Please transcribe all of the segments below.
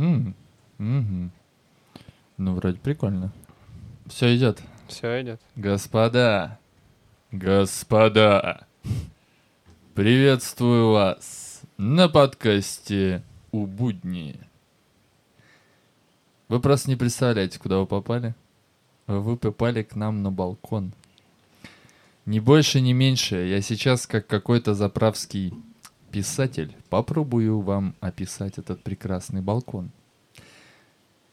М, мгм. Ну, вроде прикольно. Все идет. Все идет. Господа, господа, приветствую вас на подкасте «У будни». Вы просто не представляете, куда вы попали. Вы попали к нам на балкон. Ни больше, ни меньше. Я сейчас, как какой-то заправский писатель, попробую вам описать этот прекрасный балкон.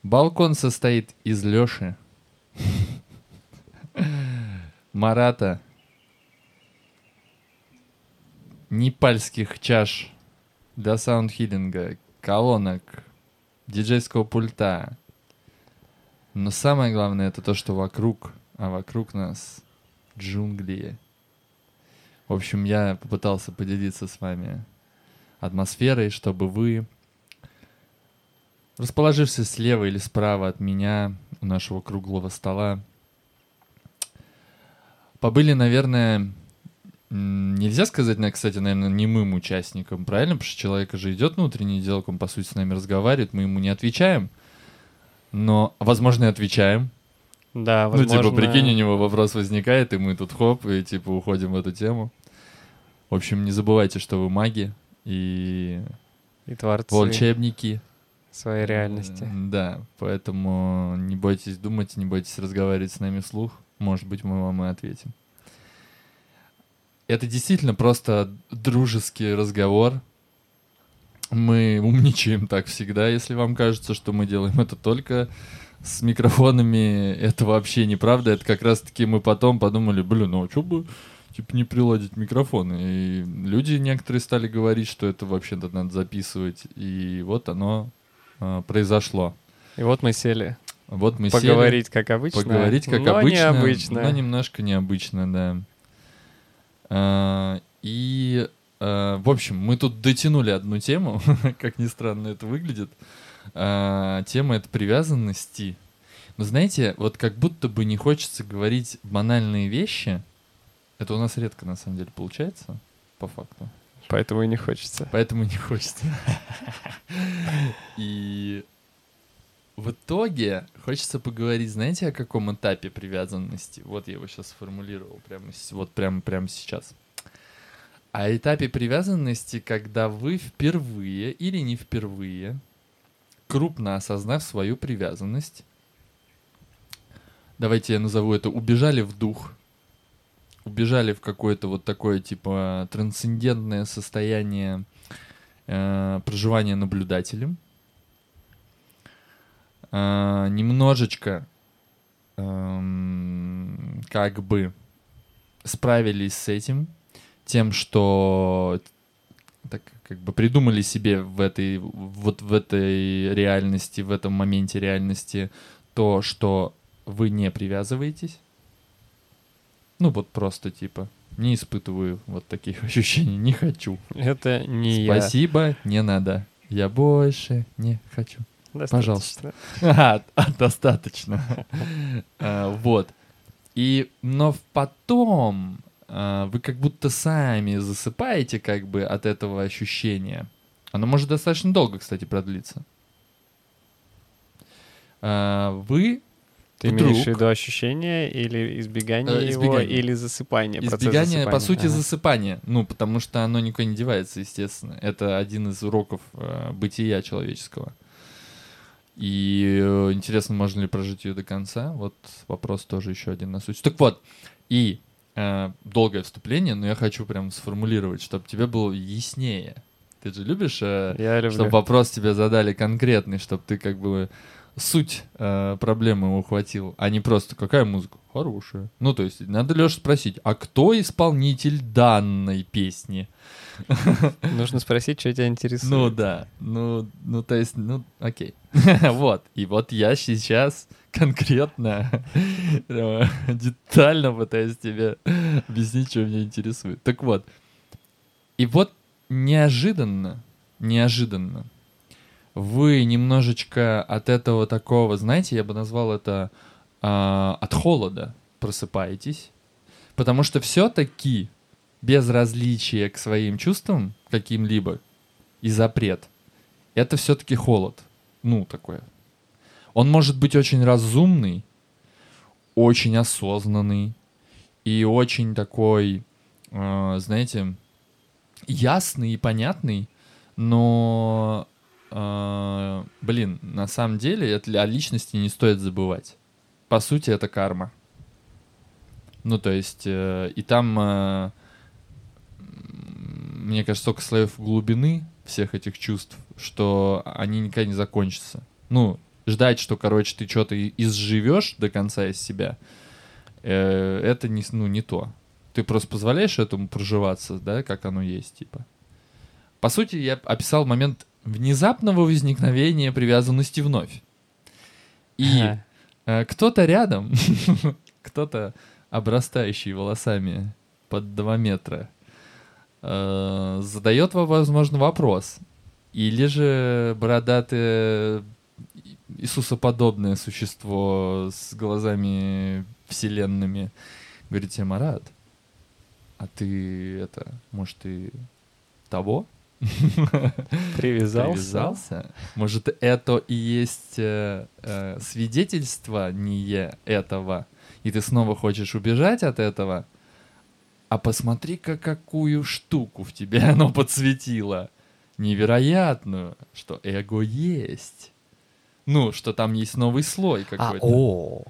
Балкон состоит из Лёши, Марата, непальских чаш для саундхиллинга, колонок, диджейского пульта. Но самое главное это то, что вокруг, а вокруг нас джунгли. В общем, я попытался поделиться с вами атмосферой, чтобы вы, расположившись слева или справа от меня, у нашего круглого стола, побыли, наверное, нельзя сказать, кстати, наверное, немым участником, правильно? Потому что человек же идет на утренний диалог, он, по сути, с нами разговаривает, мы ему не отвечаем, но, возможно, и отвечаем. Да, возможно... Ну, типа, прикинь, у него вопрос возникает, и мы тут хоп, и, типа, уходим в эту тему. В общем, не забывайте, что вы маги и И творцы волшебники. своей реальности. Да, поэтому не бойтесь думать, не бойтесь разговаривать с нами вслух. Может быть, мы вам и ответим. Это действительно просто дружеский разговор. Мы умничаем так всегда, если вам кажется, что мы делаем это только с микрофонами. Это вообще неправда. Это как раз-таки мы потом подумали, блин, ну а что бы типа не приладить микрофоны? И люди некоторые стали говорить, что это вообще-то надо записывать. И вот оно а, произошло. И вот мы сели Вот мы сели поговорить, как обычно. поговорить как но обычно, необычно. но немножко необычно, да. А, и, а, в общем, мы тут дотянули одну тему, как ни странно это выглядит. А, тема это привязанности. Но знаете, вот как будто бы не хочется говорить банальные вещи. Это у нас редко, на самом деле, получается, по факту. Поэтому и не хочется. Поэтому не хочется. И в итоге хочется поговорить, знаете, о каком этапе привязанности? Вот я его сейчас сформулировал прямо, вот прямо, прямо сейчас. О этапе привязанности, когда вы впервые или не впервые, крупно осознав свою привязанность, давайте я назову это, убежали в дух, убежали в какое-то вот такое типа трансцендентное состояние э, проживания наблюдателем. Э, немножечко эм, как бы справились с этим, тем, что так как бы придумали себе в этой вот в этой реальности, в этом моменте реальности то, что вы не привязываетесь. Ну вот просто типа не испытываю вот таких ощущений, не хочу. Это не Спасибо, не надо. Я больше не хочу. я. Пожалуйста. Достаточно. А, достаточно. А, Вот. И, но потом а, вы как будто сами засыпаете как бы от этого ощущения. Оно может достаточно долго, кстати, продлиться. А, Вы Ты вдруг- имеешь в виду ощущение или избегание Э, его, избегание. или засыпание? Избегание, по засыпания? сути, Ага. засыпание. Ну, потому что оно никуда не девается, естественно. Это один из уроков э, бытия человеческого. И э, интересно, можно ли прожить ее до конца? Вот вопрос тоже еще один на суть. Так вот, и э, долгое вступление, но я хочу прям сформулировать, чтобы тебе было яснее. Ты же любишь, э, Я люблю. чтобы вопрос тебе задали конкретный, чтобы ты как бы суть э, проблемы ухватил, а не просто какая музыка? Хорошая. Ну, то есть, надо Леша спросить, а кто исполнитель данной песни? Нужно спросить, что тебя интересует. Ну да, ну, ну то есть, ну окей. вот, и вот я сейчас конкретно, прямо детально пытаюсь тебе объяснить, что меня интересует. Так вот, и вот неожиданно, неожиданно, вы немножечко от этого такого, знаете, я бы назвал это а, от холода просыпаетесь, потому что все-таки безразличие к своим чувствам каким-либо и запрет, это все-таки холод. ну, такое. Он может быть очень разумный, очень осознанный и очень такой, э, знаете, ясный и понятный, но, э, блин, на самом деле это, о личности не стоит забывать. По сути, это карма. Ну, то есть, э, и там, э, мне кажется, столько слоев глубины всех этих чувств, что они никогда не закончатся. Ну, ждать, что, короче, ты что-то изживешь до конца из себя, э, это не, ну, не то. Ты просто позволяешь этому проживаться, да, как оно есть, типа. По сути, я описал момент внезапного возникновения привязанности вновь. И Ага. э, кто-то рядом, кто-то обрастающий волосами под 2 метра, э, задает вам, возможно, вопрос. Или же бородатое Иисусоподобное существо с глазами вселенными говорит тебе, Марат, а ты это, может, ты того? Привязался. Привязался? Может, это и есть э, э, свидетельство не этого, и ты снова хочешь убежать от этого? А посмотри-ка, какую штуку в тебе оно подсветило. Невероятную, что эго есть. Ну, что там есть новый слой А, какой-то. о.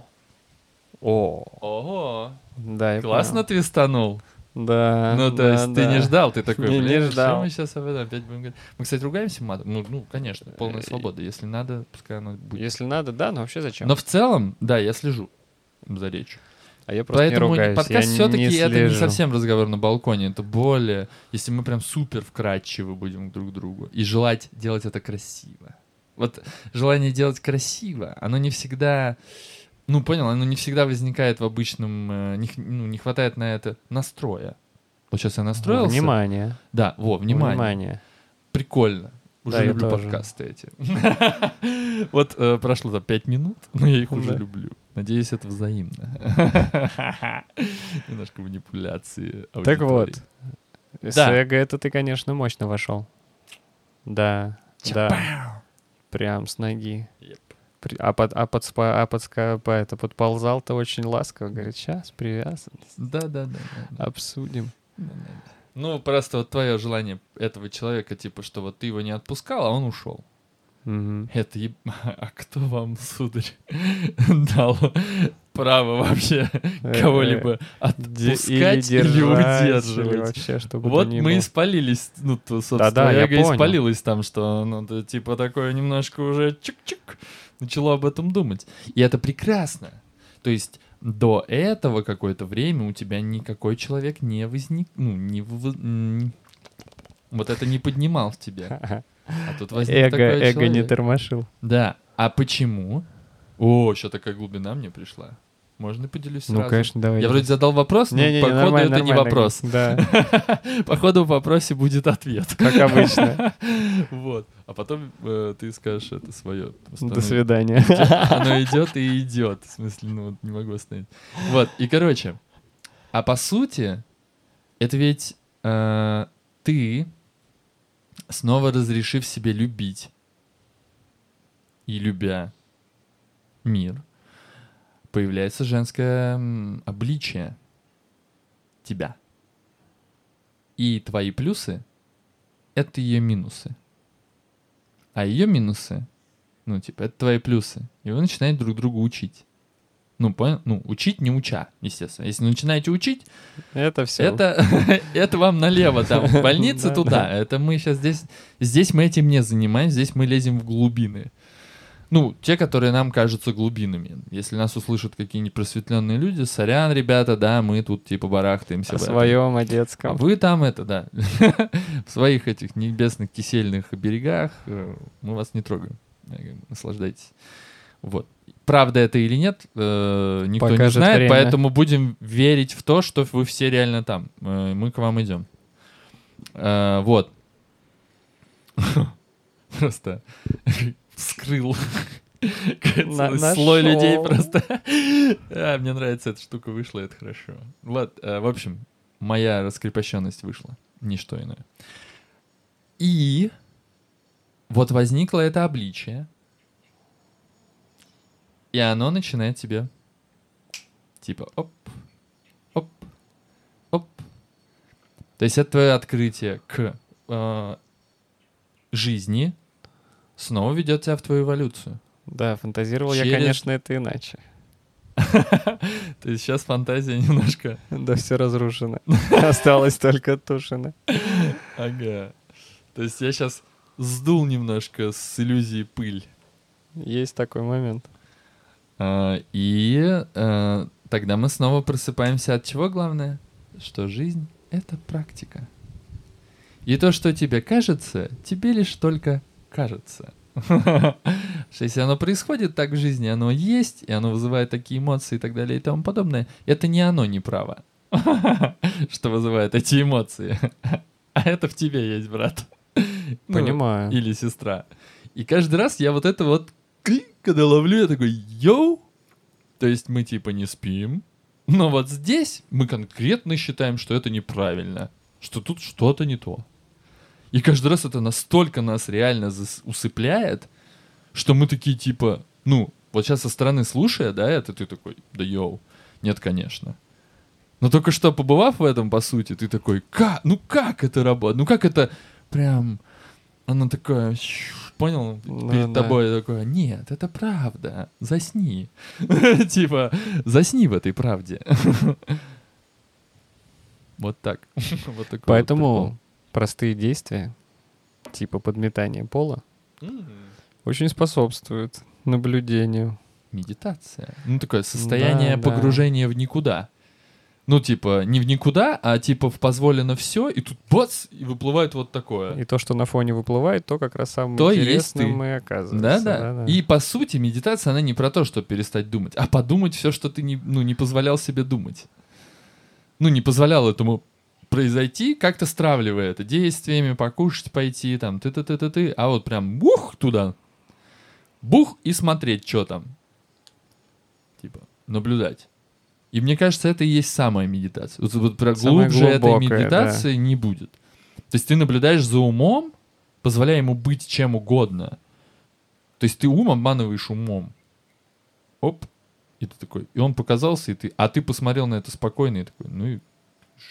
О. Ого, Да, я классно понял. твистанул. Да. Ну, то да, есть ты не да. ждал, ты такой, Не- не блин, что ждал. мы сейчас об этом опять будем говорить? Мы, кстати, ругаемся матом? Ну, ну, конечно, полная Э, свобода. Если надо, пускай оно будет. Если надо, да, но вообще зачем? Но в целом, да, я слежу за речью. А я просто Поэтому не ругаюсь. подкаст все-таки не это не совсем разговор на балконе, это более, если мы прям супер вкрадчивы будем друг к другу и желать делать это красиво. Вот желание делать красиво, оно не всегда, ну понял, оно не всегда возникает в обычном, э, не, ну, не хватает на это настроя. Вот сейчас я настроился. Внимание. Да, во, внимание. Внимание. Прикольно. Уже Да, люблю подкасты эти. Вот э, прошло там пять минут, но я их уже люблю. Надеюсь, это взаимно. Немножко манипуляции. Так вот. С эго это ты, конечно, мощно вошел. Да. Да. Прям с ноги. Еп. А, под, а, подспа- а подска- по- это, подползал-то очень ласково. Говорит, сейчас привязанность. Да-да-да. да, Обсудим. да, да. Ну, просто вот твое желание этого человека, типа, что вот ты его не отпускал, а он ушел. Это еб- А кто вам, сударь, дал право вообще Э, кого-либо де- отпускать или, удерживать? вообще, чтобы Вот мы испалились, ну, то, собственно, Да-да, я эго понял. испалилось там, что, ну, типа, такое немножко уже чик-чик, начало об этом думать. И это прекрасно. То есть до этого какое-то время у тебя никакой человек не возник, ну, не... в- Вот это не поднимал в тебя. А тут возник Эго, такой эго не тормошил. Да. А почему? О, еще такая глубина мне пришла. Можно поделюсь сразу? Ну, конечно, давай. Я вроде задал вопрос, но походу нормально, это не нормально. вопрос. Да, Походу в вопросе будет ответ. как обычно. Вот. А потом э, ты скажешь это свое. До свидания. Оно идет и идет. В смысле, ну вот не могу остановить. Вот. И короче. А по сути, это ведь э, ты, снова разрешив себе любить и любя мир, появляется женское обличие тебя. И твои плюсы — это ее минусы. А ее минусы, ну, типа, это твои плюсы. И вы начинаете друг друга учить. Ну, понял? Ну, учить не уча, естественно. Если начинаете учить, Это все. это, это вам налево, там, в больнице Да, туда. Это мы сейчас здесь... Здесь мы этим не занимаемся, здесь мы лезем в глубины. Ну, те, которые нам кажутся глубинами. Если нас услышат какие-нибудь просветленные люди, сорян, ребята, да, мы тут типа барахтаемся. О своем, о А детском. вы там это, да, в своих этих небесных кисельных берегах, э, мы вас не трогаем. Наслаждайтесь. Вот. Правда это или нет, э, никто не знает, время. поэтому будем верить в то, что вы все реально там. Э, Мы к вам идем. Э, Вот. Просто вскрыл На- слой людей просто. А, Мне нравится эта штука вышла, это хорошо. Вот, э, в общем, моя раскрепощенность вышла. Ничто иное. И вот возникло это обличие. И оно начинает тебе типа оп, оп, оп. То есть это твое открытие к э, жизни снова ведет тебя в твою эволюцию. Да, фантазировал я, Через- конечно, это иначе. То есть сейчас фантазия немножко... Да все разрушено. Осталось только тушено. Ага. То есть я сейчас сдул немножко с иллюзии пыль. Есть такой момент. А, И э, тогда мы снова просыпаемся от чего главное? Что жизнь — это практика. И то, что тебе кажется, тебе лишь только кажется. Что если оно происходит так в жизни, оно есть, и оно вызывает такие эмоции и так далее и тому подобное, это не оно не право, что вызывает эти эмоции. А это в тебе есть, брат. Ну, Понимаю. или сестра. И каждый раз я вот это вот, когда ловлю, я такой, йоу! То есть мы типа не спим, но вот здесь мы конкретно считаем, что это неправильно, что тут что-то не то. И каждый раз это настолько нас реально усыпляет, что мы такие типа, ну, вот сейчас со стороны слушая, да, это ты такой, да йоу, нет, конечно. Но только что побывав в этом, по сути, ты такой, как, ну как это работает, ну как это прям, она такая, понял, Ну перед да. тобой такое, нет, это правда, засни. Типа, засни в этой правде. Вот так. Вот Поэтому простые действия, типа подметания пола. М. очень способствуют наблюдению. Медитация. Ну, такое состояние Да, да. погружения в никуда. Ну, типа, не в никуда, а типа в позволено все, и тут бац, и выплывает вот такое. И то, что на фоне выплывает, то как раз самым То есть интересным ты. и оказывается. Да-да. Да-да. И по сути, медитация, она не про то, чтобы перестать думать, а подумать все, что ты не, ну, не позволял себе думать. Ну, не позволял этому произойти, как-то стравливая это действиями, покушать пойти, там, ты-ты-ты-ты-ты, а вот прям бух туда, бух и смотреть, что там. Типа, наблюдать. И мне кажется, это и есть самая медитация. Вот, вот про Самая глубже этой глубокая, медитации не будет. То есть ты наблюдаешь за умом, позволяя ему быть чем угодно. То есть ты ум обманываешь умом. Оп. И ты такой, и он показался, и ты, а ты посмотрел на это спокойно, и такой, ну и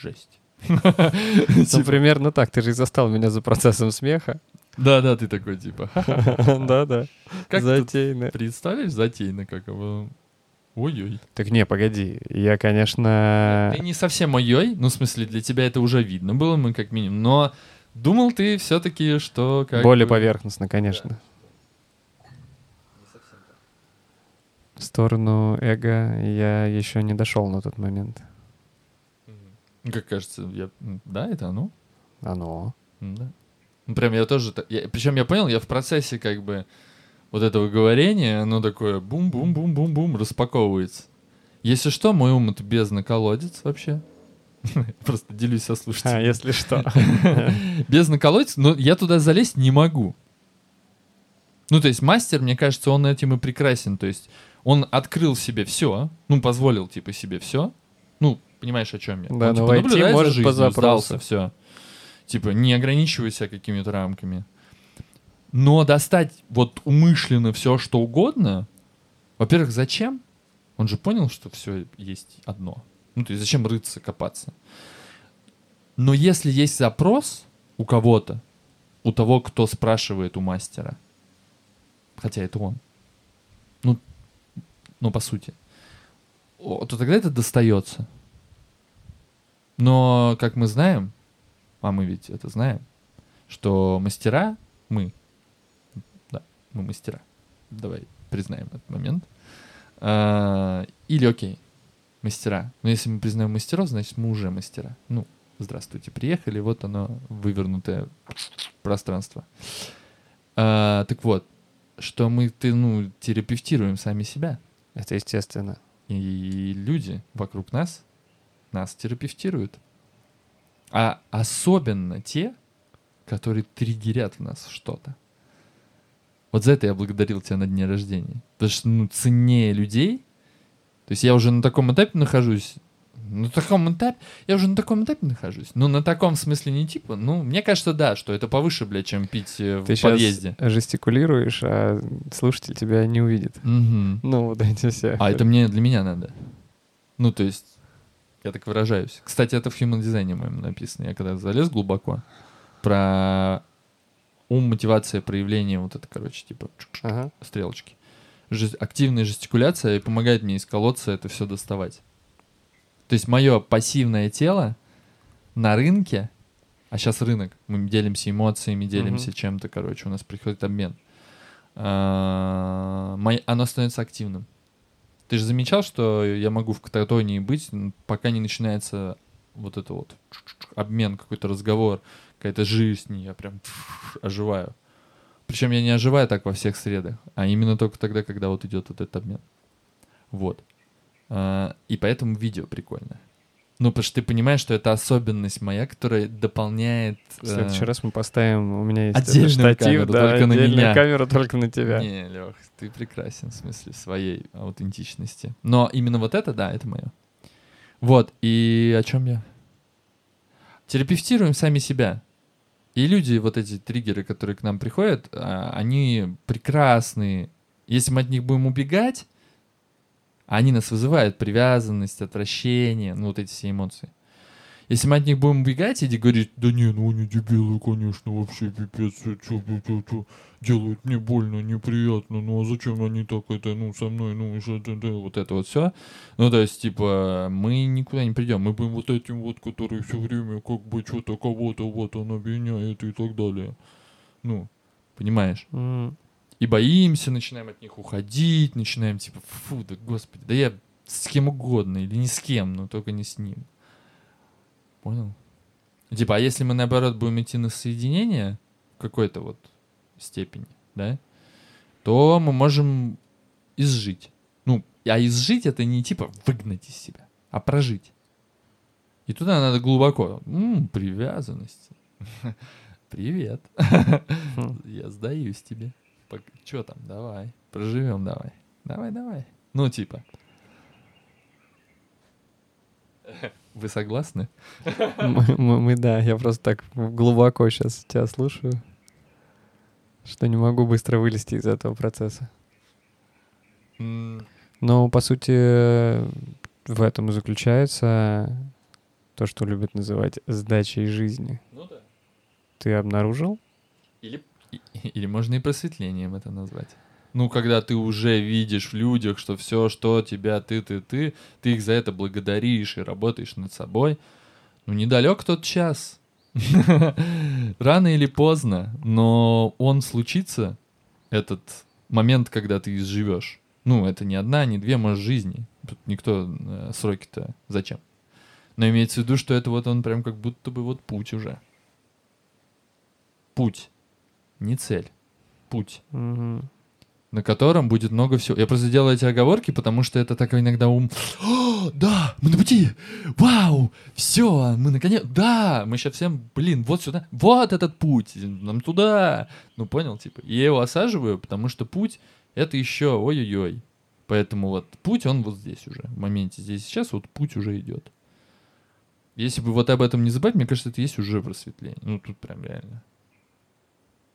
жесть. Ну, Типа, примерно так. Ты же и застал меня за процессом смеха. Да-да, ты такой, типа, «Ха-ха». Да-да. как Затейно. представляешь, затейно, как его... Ой-ой. Так не, погоди. Я, конечно... Ты не совсем ой-ой, ну, в смысле, для тебя это уже видно было, мы как минимум, но думал ты все-таки, что как Более бы- поверхностно, конечно. В сторону эго я еще не дошел на тот момент. Как кажется, я... да, это оно? Оно. Да. Ну, прям я тоже... я- причем я понял, я в процессе как бы вот этого говорения, оно такое бум-бум-бум-бум-бум распаковывается. Если что, мой ум это бездна колодец вообще. Просто делюсь со А, слушателями. если что. Бездна колодец, но я туда залезть не могу. Ну, то есть мастер, мне кажется, он этим и прекрасен. То есть он открыл себе все, ну, позволил, типа, себе все. Ну, понимаешь, о чем я? Да, он, но типа, войти наблюдает за может по жизнью, запросу. сдался, все. Типа, не ограничивай себя какими-то рамками. Но достать вот умышленно все, что угодно, во-первых, зачем? Он же понял, что все есть одно. Ну, то есть зачем рыться, копаться? Но если есть запрос у кого-то, у того, кто спрашивает у мастера, хотя это он, ну, ну по сути, то тогда это достается. Но, как мы знаем, а мы ведь это знаем, что мастера, мы, да, мы мастера, давай признаем этот момент, А, или окей, мастера. Но если мы признаем мастеров, значит мы уже мастера. Ну, здравствуйте, приехали, вот оно, вывернутое пространство. А, так вот, что мы, ты, ну, терапевтируем сами себя. Это естественно. И люди вокруг нас нас терапевтируют. А особенно те, которые триггерят в нас что-то. Вот за это я благодарил тебя на дне рождения. Потому что, ну, ценнее людей. То есть я уже на таком этапе нахожусь на таком этапе, я уже на таком этапе нахожусь. Ну, на таком смысле не типа, ну, мне кажется, да, что это повыше, блядь, чем пить э, в Ты сейчас подъезде. жестикулируешь, а слушатель тебя не увидит. Мгм. Ну, вот эти все. А это мне для меня надо. Ну, то есть, я так выражаюсь. Кстати, это в Human дизайне моем написано. Я когда залез глубоко про ум, мотивация, проявление, вот это, короче, типа Ага. стрелочки. Жест- активная жестикуляция помогает мне из колодца это все доставать. То есть мое пассивное тело на рынке, а сейчас рынок, мы делимся эмоциями, делимся Мгм. чем-то, короче, у нас приходит обмен. А, оно становится активным. Ты же замечал, что я могу в кататонии быть, пока не начинается вот это вот обмен, какой-то разговор, какая-то жизнь, я прям оживаю. Причем я не оживаю так во всех средах, а именно только тогда, когда вот идет вот этот обмен. Вот. А, И поэтому видео прикольно. Ну, потому что ты понимаешь, что это особенность моя, которая дополняет... В следующий э, раз мы поставим, у меня есть Отдельную штатив, камеру, да, только на меня. камеру только на тебя. Не, Лех, ты прекрасен в смысле своей аутентичности. Но именно вот это, да, это мое. Вот, и о чем я? Терапевтируем сами себя. И люди, вот эти триггеры, которые к нам приходят, а, они прекрасные. Если мы от них будем убегать, они нас вызывают привязанность, отвращение, ну вот эти все эмоции. Если мы от них будем убегать и говорить, да не, ну они дебилы, конечно, вообще пипец, чё, чё, чё, чё, делают мне больно, неприятно, ну а зачем они так это, ну, со мной, ну, еще это, да, вот это вот все. Ну, то есть, типа, мы никуда не придем, мы будем вот этим вот, который все время как бы что-то кого-то вот он обвиняет и так далее. Ну, понимаешь? М, И боимся, начинаем от них уходить, начинаем типа, фу, да господи, да я с кем угодно или ни с кем, но только не с ним. Понял? Типа, а если мы наоборот будем идти на соединение в какой-то вот степени, да, то мы можем изжить. Ну, а изжить это не типа выгнать из себя, а прожить. И туда надо глубоко. М, привязанность. Привет. Я сдаюсь тебе. Че там, давай. Проживем давай. Давай, давай. Ну, типа. Вы согласны? Мы, мы- мы, да, я просто так глубоко сейчас тебя слушаю, что не могу быстро вылезти из этого процесса. Но, по сути, в этом и заключается то, что любят называть сдачей жизни. Ну да. Ты обнаружил? Или, или можно и просветлением это назвать. Ну, когда ты уже видишь в людях, что все, что тебя, ты, ты, ты, ты их за это благодаришь и работаешь над собой. Ну, недалек тот час. Рано или поздно, но он случится, этот момент, когда ты изживешь. Ну, это не одна, не две, может, жизни. Тут никто э, сроки-то зачем. Но имеется в виду, что это вот он прям как будто бы вот путь уже. Путь. Не цель. Путь Мгм. на котором будет много всего. Я просто делаю эти оговорки, потому что это так иногда ум... «О, да, мы на пути! Вау! Все, мы наконец... Да! Мы сейчас всем, блин, вот сюда, вот этот путь, нам туда! Ну, понял, типа. И я его осаживаю, потому что путь — это еще ой-ой-ой. Поэтому вот путь, он вот здесь уже, в моменте здесь сейчас, вот путь уже идет. Если бы вот об этом не забывать, мне кажется, это есть уже просветление. Ну, тут прям реально.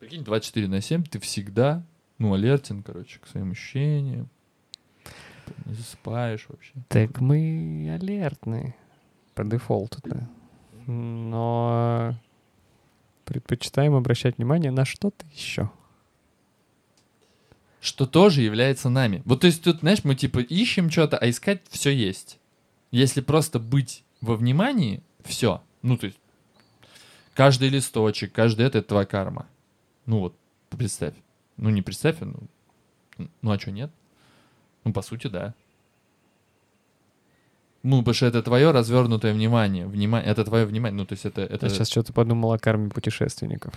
Прикинь, 24 на 7 ты всегда ну, алертен, короче, к своим ощущениям. Не засыпаешь вообще. Так мы алертны по дефолту-то. Но предпочитаем обращать внимание на что-то еще. Что тоже является нами. Вот то есть тут, знаешь, мы типа ищем что-то, а искать все есть. Если просто быть во внимании, все. Ну, то есть каждый листочек, каждый это, это твоя карма. Ну вот, представь. Ну, не представь, а ну, ну а что, нет? Ну, по сути, да. Ну, потому что это твое развернутое внимание. Внимание, это твое внимание. Ну, то есть это, это Я сейчас что-то подумал о карме путешественников.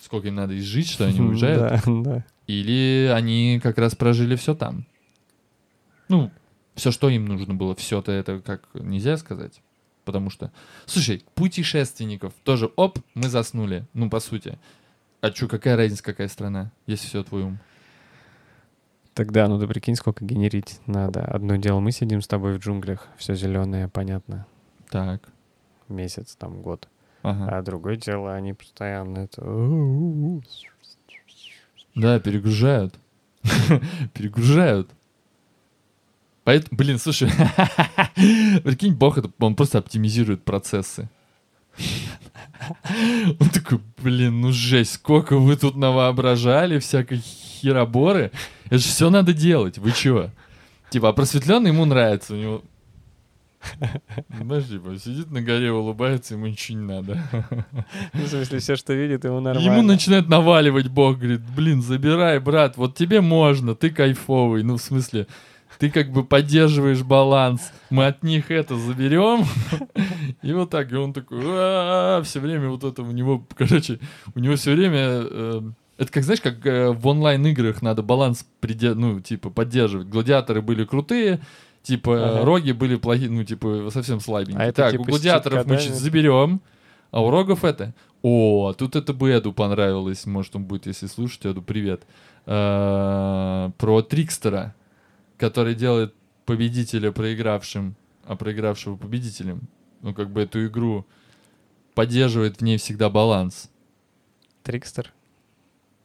сколько им надо изжить, что они уезжают. Да, да. Или они как раз прожили все там. Ну, все, что им нужно было, все-то это как нельзя сказать. Потому что, слушай, путешественников тоже, оп, мы заснули. Ну, по сути. А что, какая разница, какая страна, если все твой ум? Тогда, ну ты прикинь, сколько генерить надо. Одно дело, мы сидим с тобой в джунглях, все зеленое, понятно, Так. месяц, там, год. Ага. А другое дело, они постоянно это... Да, перегружают. перегружают. Поэтому, блин, слушай, прикинь, Бог, это, он просто оптимизирует процессы. Он такой, блин, ну жесть, сколько вы тут навоображали всякой хероборы. Это же все надо делать, вы чего? Типа, а просветленный ему нравится, у него... Знаешь, типа, сидит на горе, улыбается, ему ничего не надо. Ну, в смысле, все, что видит, ему нормально. Ему начинает наваливать Бог, говорит, блин, забирай, брат, вот тебе можно, ты кайфовый. Ну, в смысле, ты как бы поддерживаешь баланс, мы от них это заберем. И вот так, и он такой, все время вот это у него, короче, у него все время... э, Это как, знаешь, как э, в онлайн-играх надо баланс, ну, типа, поддерживать. Гладиаторы были крутые, типа, э, Ага. роги были плохие, ну, типа, совсем слабенькие. А это так, типа у гладиаторов мы сейчас заберем, а у рогов это... О, тут это бы Эду понравилось, может он будет, если слушать, Эду, привет. Э, Про Трикстера, который делает победителя проигравшим, а проигравшего победителем. Ну, как бы эту игру поддерживает в ней всегда баланс. Трикстер.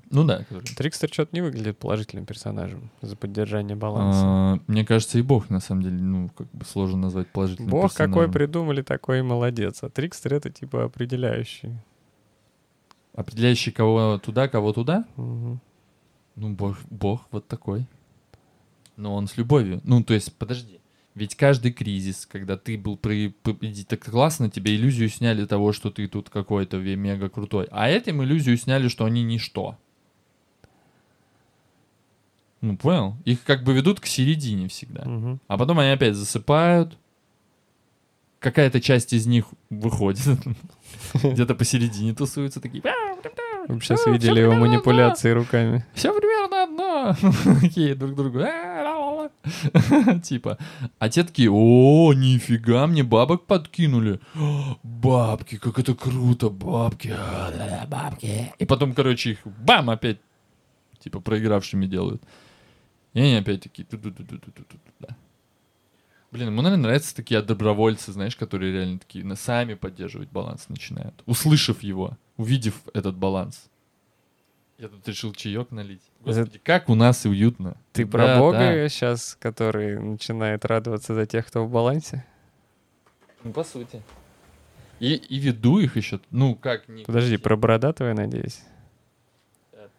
Ну да, который. Трикстер что-то не выглядит положительным персонажем за поддержание баланса. А, Мне кажется, и Бог, на самом деле, ну, как бы сложно назвать положительным Бог какой персонажем. придумали, такой и молодец. А Трикстер это типа определяющий. Определяющий кого туда, кого туда? Мгм. Ну, Бог, Бог вот такой. Но он с любовью. Ну, то есть, подожди. Ведь каждый кризис, когда ты был при так классно, тебе иллюзию сняли того, что ты тут какой-то мега крутой. А этим иллюзию сняли, что они ничто. Ну, понял? Их как бы ведут к середине всегда. Мгм. А потом они опять засыпают. Какая-то часть из них выходит. Где-то посередине тусуются такие. Вы сейчас видели его манипуляции руками. Все примерно одно. Такие друг другу. Типа. А те такие, о, нифига, мне бабок подкинули. Бабки, как это круто, бабки. а, Бабки. И потом, короче, их бам, опять, типа, проигравшими делают. И они опять такие, ту-ду-ду-ду-ду-ду-ду, Блин, ему, наверное, нравятся такие добровольцы, знаешь, которые реально такие на сами поддерживать баланс начинают. Услышав его, увидев этот баланс. Я тут решил чаек налить. Господи, как у нас и уютно. Ты Да, про да. Бога сейчас, который начинает радоваться за тех, кто в балансе? Ну, по сути. И, и веду их еще. Ну, как не... Подожди, про бородатого, я надеюсь?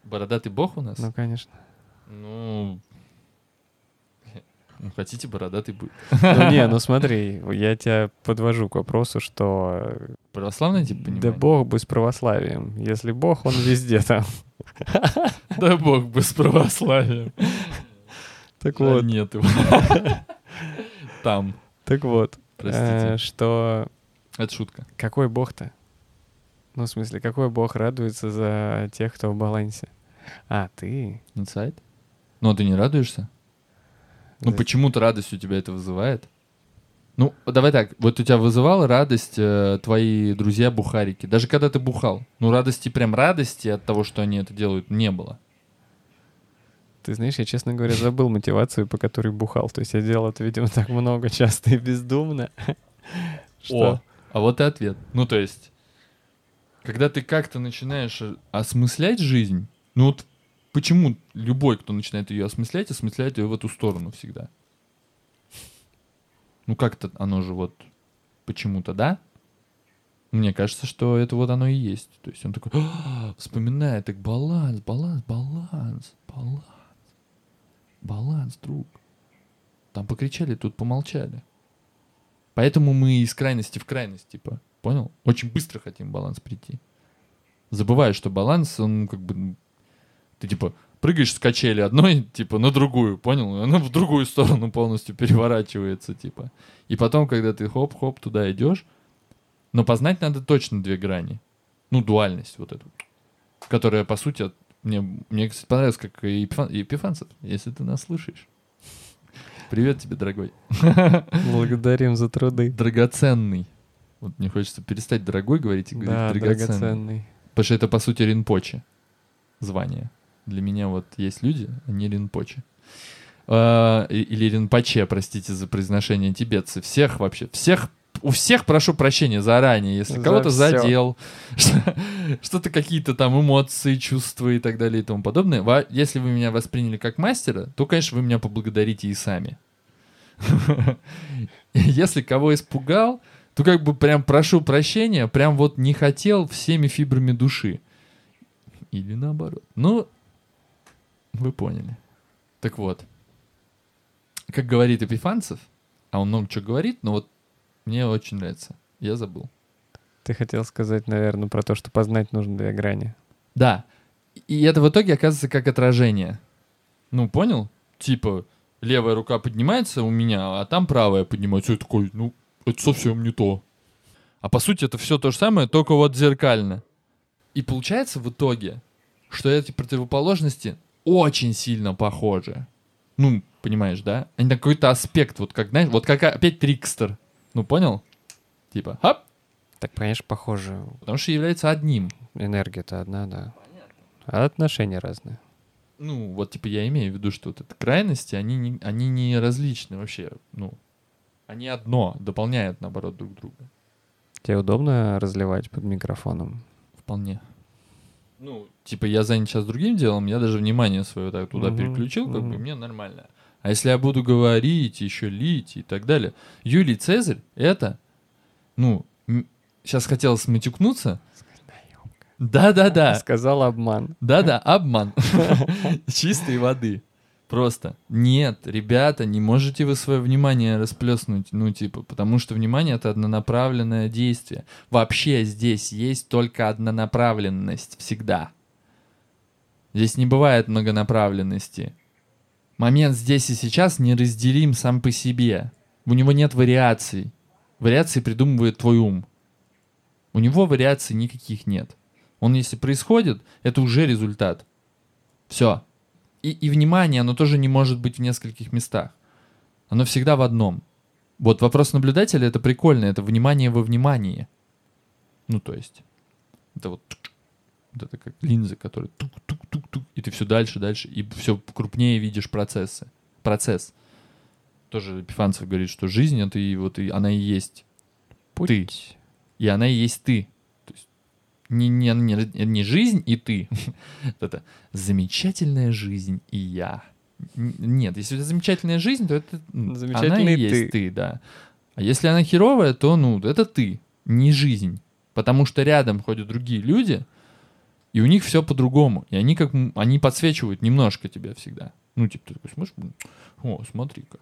Бородатый бог у нас? Ну, конечно. Ну... Ну, хотите, бородатый будет. Ну, не, ну смотри, я тебя подвожу к вопросу, что э, Православный, да понимаешь? Бог бы с православием. Если Бог, он везде там. Да бог бы с православием. Так Жаль, вот, Нет его. Там. так вот, Простите. э, что Это шутка. какой Бог-то? Ну, в смысле, какой Бог радуется за тех, кто в балансе? А, ты? Инсайд? Ну, а ты не радуешься? Ну, почему-то радость у тебя это вызывает. Ну, давай так, вот у тебя вызывала радость э, твои друзья-бухарики, даже когда ты бухал. Ну, радости, прям радости от того, что они это делают, не было. Ты знаешь, я, честно говоря, забыл мотивацию, по которой бухал. То есть я делал это, видимо, так много, часто и бездумно. О, Что? а вот и ответ. Ну, то есть, когда ты как-то начинаешь э, осмыслять жизнь, ну вот почему любой, кто начинает ее осмыслять, осмысляет ее в эту сторону всегда? Ну, как-то оно же вот почему-то, да? Мне кажется, что это вот оно и есть. То есть он такой, «А, вспоминает, так баланс, баланс, баланс, баланс, баланс, друг. Там покричали, тут помолчали. Поэтому мы из крайности в крайность, типа, понял? Очень быстро хотим баланс прийти. Забывая, что баланс, он как бы... Ты, типа, прыгаешь с качели одной, типа, на другую, понял? Она в другую сторону полностью переворачивается, типа. И потом, когда ты хоп-хоп туда идешь, но познать надо точно две грани. Ну, дуальность вот эту. Которая, по сути, мне, мне кстати, понравилось, как и Епифан- Епифанцев, если ты нас слышишь. Привет тебе, дорогой. Благодарим за труды. Драгоценный. Вот мне хочется перестать дорогой говорить и говорить Да, драгоценный. драгоценный. Потому что это, по сути, ринпоче звание. Для меня вот есть люди, они ринпоче. э, и- или Ринпоче, простите за произношение тибетцы, всех вообще, всех, у всех прошу прощения заранее, если За кого-то задел, что- что-то какие-то там эмоции, чувства и так далее и тому подобное. Если вы меня восприняли как мастера, то, конечно, вы меня поблагодарите и сами. Если кого испугал, то как бы прям прошу прощения, прям вот не хотел всеми фибрами души. Или наоборот. Ну, вы поняли. Так вот. Как говорит Эпифанцев, а он много чего говорит, но вот мне очень нравится. Я забыл. Ты хотел сказать, наверное, про то, что познать нужно две грани. Да. И это в итоге оказывается как отражение. Ну, понял? Типа, левая рука поднимается у меня, а там правая поднимается. Я такой, ну, это совсем не то. А по сути это все то же самое, только вот зеркально. И получается в итоге, что эти противоположности очень сильно похожи. Ну, понимаешь, да? Они на какой-то аспект, вот как, знаешь, вот как опять Трикстер. Ну, понял? Типа, хап, Так, конечно, похоже. потому что является одним. Энергия-то одна, да. А отношения разные. Ну, вот типа я имею в виду, что вот это крайности, они не, они не различны вообще. Ну, они одно, дополняют, наоборот, друг друга. Тебе удобно разливать под микрофоном? Вполне. Ну, типа я занят сейчас другим делом, я даже внимание свое так туда Мгм, переключил, как бы мгм. мне нормально. А если я буду говорить, еще лить и так далее. Юлий Цезарь это, ну, сейчас хотелось матюкнуться. Да-да-да. Сказал обман. Да-да, обман. Чистой воды. Просто. Нет, ребята, не можете вы свое внимание расплеснуть, ну, типа, потому что внимание — это однонаправленное действие. Вообще здесь есть только однонаправленность всегда. Здесь не бывает многонаправленности. Момент здесь и сейчас неразделим сам по себе. У него нет вариаций. Вариации придумывает твой ум. У него вариаций никаких нет. Он, если происходит, это уже результат. Все. И, и внимание, оно тоже не может быть в нескольких местах. Оно всегда в одном. Вот вопрос наблюдателя это прикольно, это внимание во внимании. Ну, то есть, это вот, тук, вот это как линзы, которые и ты все дальше, дальше, и все крупнее видишь процессы. Процесс. Тоже Пифанцев говорит, что жизнь это и вот и она и есть Путь. Ты. и она и есть ты. То есть не, не, не, не жизнь и ты. это замечательная жизнь и я. Нет, если это замечательная жизнь, то это м, она и есть ты. ты, да. А если она херовая, то ну это ты, не жизнь. Потому что рядом ходят другие люди, и у них все по-другому. И они как они подсвечивают немножко тебя всегда. Ну, типа, ты такой смотришь, о, смотри-ка.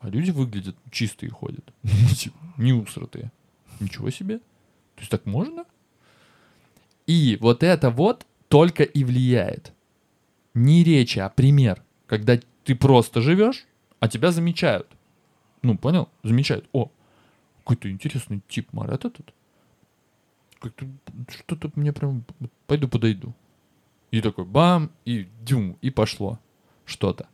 А люди выглядят чистые ходят. Типа, Не усратые. Ничего себе. То есть так можно? И вот это вот только и влияет. Не речи, а пример. Когда ты просто живешь, а тебя замечают. Ну, понял? Замечают. О, какой-то интересный тип Марат этот. Как-то что-то мне прям... Пойду подойду. И такой бам, и дюм, и пошло что-то.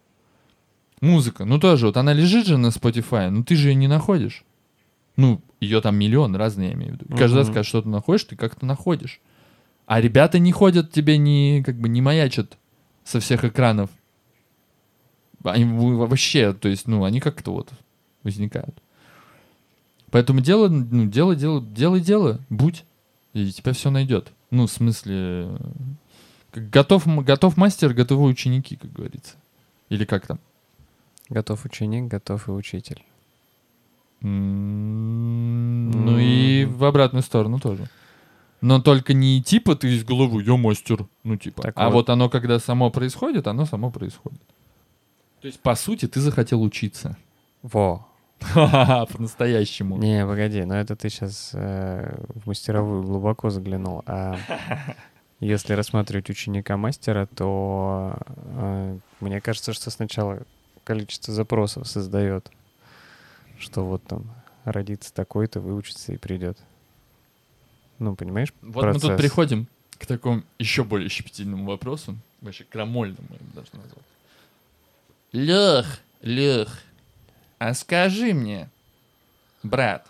Музыка, ну тоже, вот она лежит же на Spotify, но ты же ее не находишь. Ну, ее там миллион разные, я имею в виду. Каждый раз, Мгм. когда что-то находишь, ты как-то находишь. А ребята не ходят тебе, не, как бы не маячат со всех экранов. Они вообще, то есть, ну, они как-то вот возникают. Поэтому дело, ну, дело, дело, делай дело, будь, и тебя все найдет. Ну, в смысле, э, готов, готов мастер, готовы ученики, как говорится. Или как там? Готов ученик, готов и учитель. М, Ну и М. в обратную сторону тоже. Но только не типа ты из головы, я мастер, ну типа. Так а вот. вот. оно, когда само происходит, оно само происходит. То есть, по сути, ты захотел учиться. Во. По-настоящему. Не, погоди, но это ты сейчас в мастеровую глубоко заглянул. А если рассматривать ученика мастера, то э, мне кажется, что сначала количество запросов создает, что вот там родится такой-то, выучится и придет. Ну, понимаешь? Вот мы тут процесс. приходим к такому еще более щепетильному вопросу. Вообще крамольному, я бы даже назвал. Лех, Лех, а скажи мне, брат,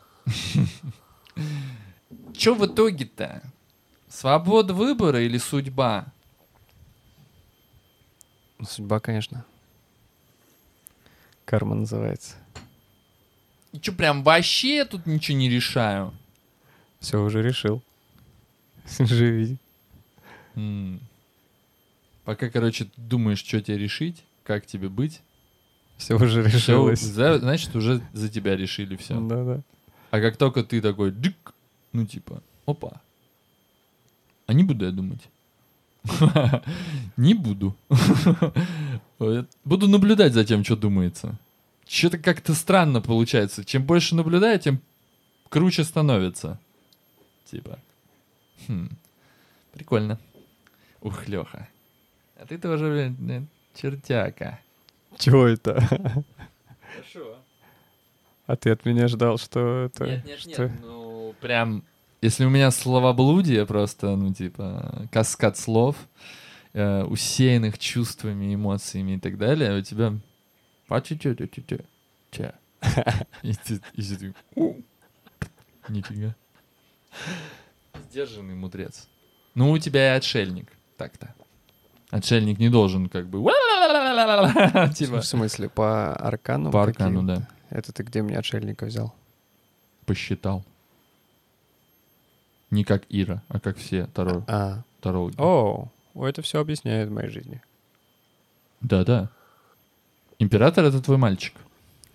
что в итоге-то? Свобода выбора или судьба? Судьба, конечно. Карма называется. И что, прям вообще тут ничего не решаю? Все уже решил. Живи. М. Пока, короче, думаешь, что тебе решить, как тебе быть, Все уже решилось. за- значит, уже за тебя решили все. Да-да. А как только ты такой, дык, ну типа, опа. А не буду я думать. Не буду. Буду наблюдать за тем, что думается. Что-то как-то странно получается. Чем больше наблюдаю, тем круче становится. Типа. Хм. Прикольно. Ух, Леха. А ты тоже, блин, чертяка. Чего это? Хорошо. А ты от меня ждал, что это... Нет, нет, что- нет, ну прям, если у меня словоблудие просто, ну типа, каскад слов, э, усеянных чувствами, эмоциями и так далее, у тебя... А чё, чё, чё, чё, чё, чё? И ты, и ты такой, «У, Нифига. Сдержанный мудрец. Ну, у тебя и отшельник, так-то. Отшельник не должен как бы... Типа... В смысле, по аркану? По аркану, да. Это ты где мне отшельника взял? Посчитал. Не как Ира, а как все таро, А, тарологи. о, это все объясняет в моей жизни. Да-да. Император — это твой мальчик.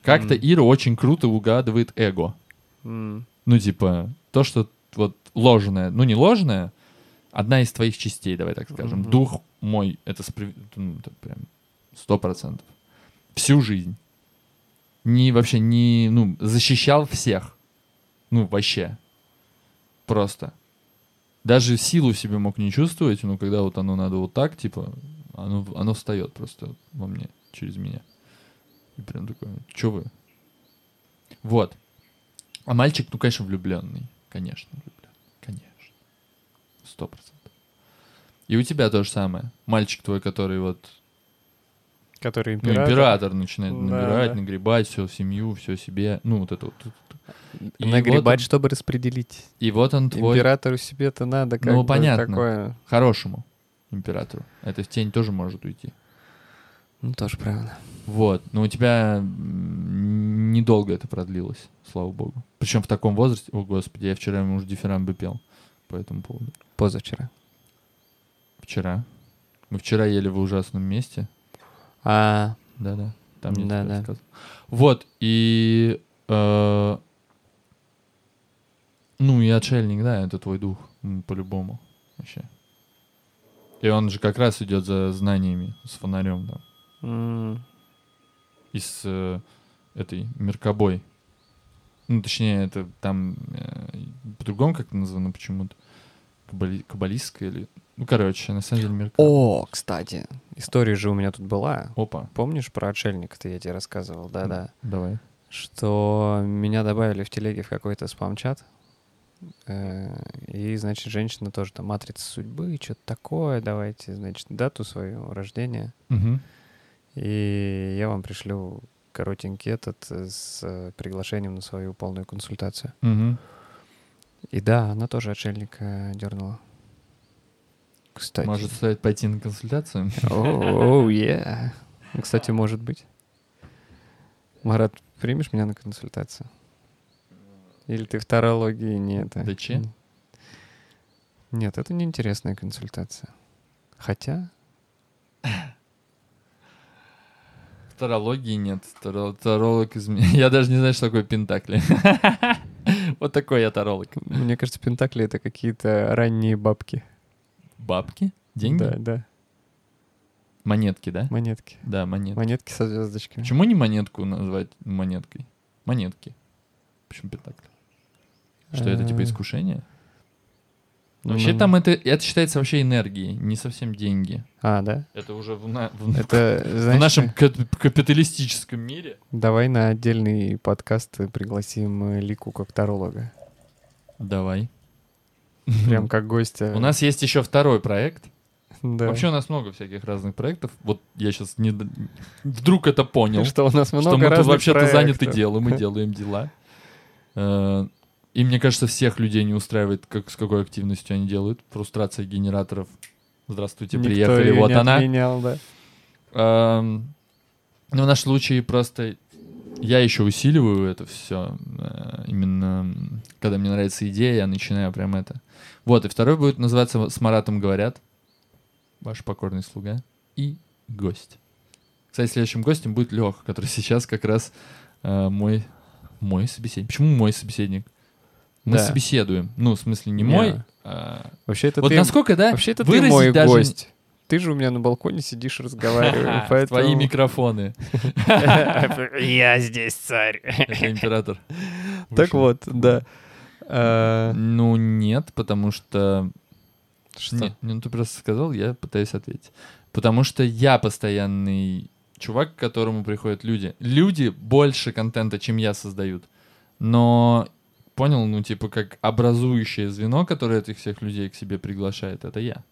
Как-то М. Ира очень круто угадывает эго. М, Ну, типа, то, что вот ложное, ну, не ложное, одна из твоих частей, давай так скажем. Мгм. Дух мой, это, спри- ну, это прям сто процентов. Всю жизнь. Не, вообще, не, ну, защищал всех. Ну, вообще. Просто. Даже силу в себе мог не чувствовать, но когда вот оно надо вот так, типа, оно, оно встает просто во мне, через меня. И прям такое, что вы? Вот. А мальчик, ну, конечно, влюбленный. Конечно, влюблен. Конечно. Сто процентов. И у тебя то же самое. Мальчик твой, который вот Который ну, император. император начинает Да, набирать, да. нагребать все семью, все себе. Ну, вот это вот. И Нагребать, вот он- чтобы распределить. И вот он твой Императору себе-то надо как Ну, бы понятно. такое. хорошему императору. Это в тень тоже может уйти. Ну, тоже правильно. Вот. Но у тебя недолго это продлилось, слава богу. Причем в таком возрасте. О, господи, я вчера ему уже дифирамбы пел по этому поводу. Позавчера. Вчера. Мы вчера ели в ужасном месте. А, Да-да. Там я тебе Да-да. рассказывал. Вот, и... э, ну, и отшельник, да, это твой дух, по-любому. Вообще. И он же как раз идет за знаниями с фонарем, да. м, И с э, этой Меркобой. Ну, точнее, это там э, по-другому как-то названо почему-то. Кабали... Каббалистская или... Ну, короче, на самом деле Меркобой. О, кстати, история же у меня тут была. Опа, Помнишь про отшельника-то я тебе рассказывал? Да-да. давай. Что меня добавили в телеге в какой-то спам-чат. Э, И, значит, женщина тоже там матрица судьбы, что-то такое, давайте, значит, дату свою рождения. Мгм. И я вам пришлю коротенький этот э, с приглашением на свою полную консультацию. Мгм. И да, она тоже отшельника дернула. Кстати. Может, стоит пойти на консультацию? Оу, yeah. Ну, Кстати, может быть. Марат, примешь меня на консультацию? Или ты в тарологии не это? Да че? Нет, это неинтересная консультация. Хотя, В тарологии нет. Таро- Таролог из меня. Я даже не знаю, что такое пентакли. Вот такой я таролог. мне кажется, пентакли — это какие-то ранние бабки. Бабки? Деньги? Да, да, Монетки, да? монетки. Да, монетки. Монетки со звездочками. Почему не монетку назвать монеткой? Монетки. Почему пентакли? Что это типа Э, искушение? ну, Вообще ну, там это, это считается вообще энергией, не совсем деньги. А, да? Это уже в, на- в- Это, в знаешь, нашем кап- капиталистическом мире. давай на отдельный подкаст пригласим Лику как таролога. Давай. Прям как гостя. У нас есть еще второй проект. Да. Вообще у нас много всяких разных проектов. Вот я сейчас не... Вдруг это понял. Что у нас много что мы тут разных вообще-то проектов. заняты делом, мы делаем дела. Э, И мне кажется, всех людей не устраивает, как, с какой активностью они делают. Фрустрация генераторов. Здравствуйте, Никто приехали, её вот не она. отменял, да. Эм, Ну, в нашем случае просто Я еще усиливаю это все. Именно м, когда мне нравится идея, я начинаю прям это. Вот, и второй будет называться «С Маратом говорят». Ваш покорный слуга. И гость. Кстати, следующим гостем будет Леха, который сейчас как раз э, мой, мой собеседник. Почему мой собеседник? Мы Да. собеседуем. Ну, в смысле, не Не. мой. а- Вообще это Вот ты... насколько, да? Вообще это ты выразить мой даже гость. Ты же у меня на балконе сидишь, разговариваешь, поэтому... Твои микрофоны. Я здесь царь. Это император. Так вот, да. А, Ну, нет, потому что... Что? Нет, ну ты просто сказал, я пытаюсь ответить. Потому что я постоянный чувак, к которому приходят люди. Люди больше контента, чем я создают. Но понял, ну типа как образующее звено, которое этих всех людей к себе приглашает, это я.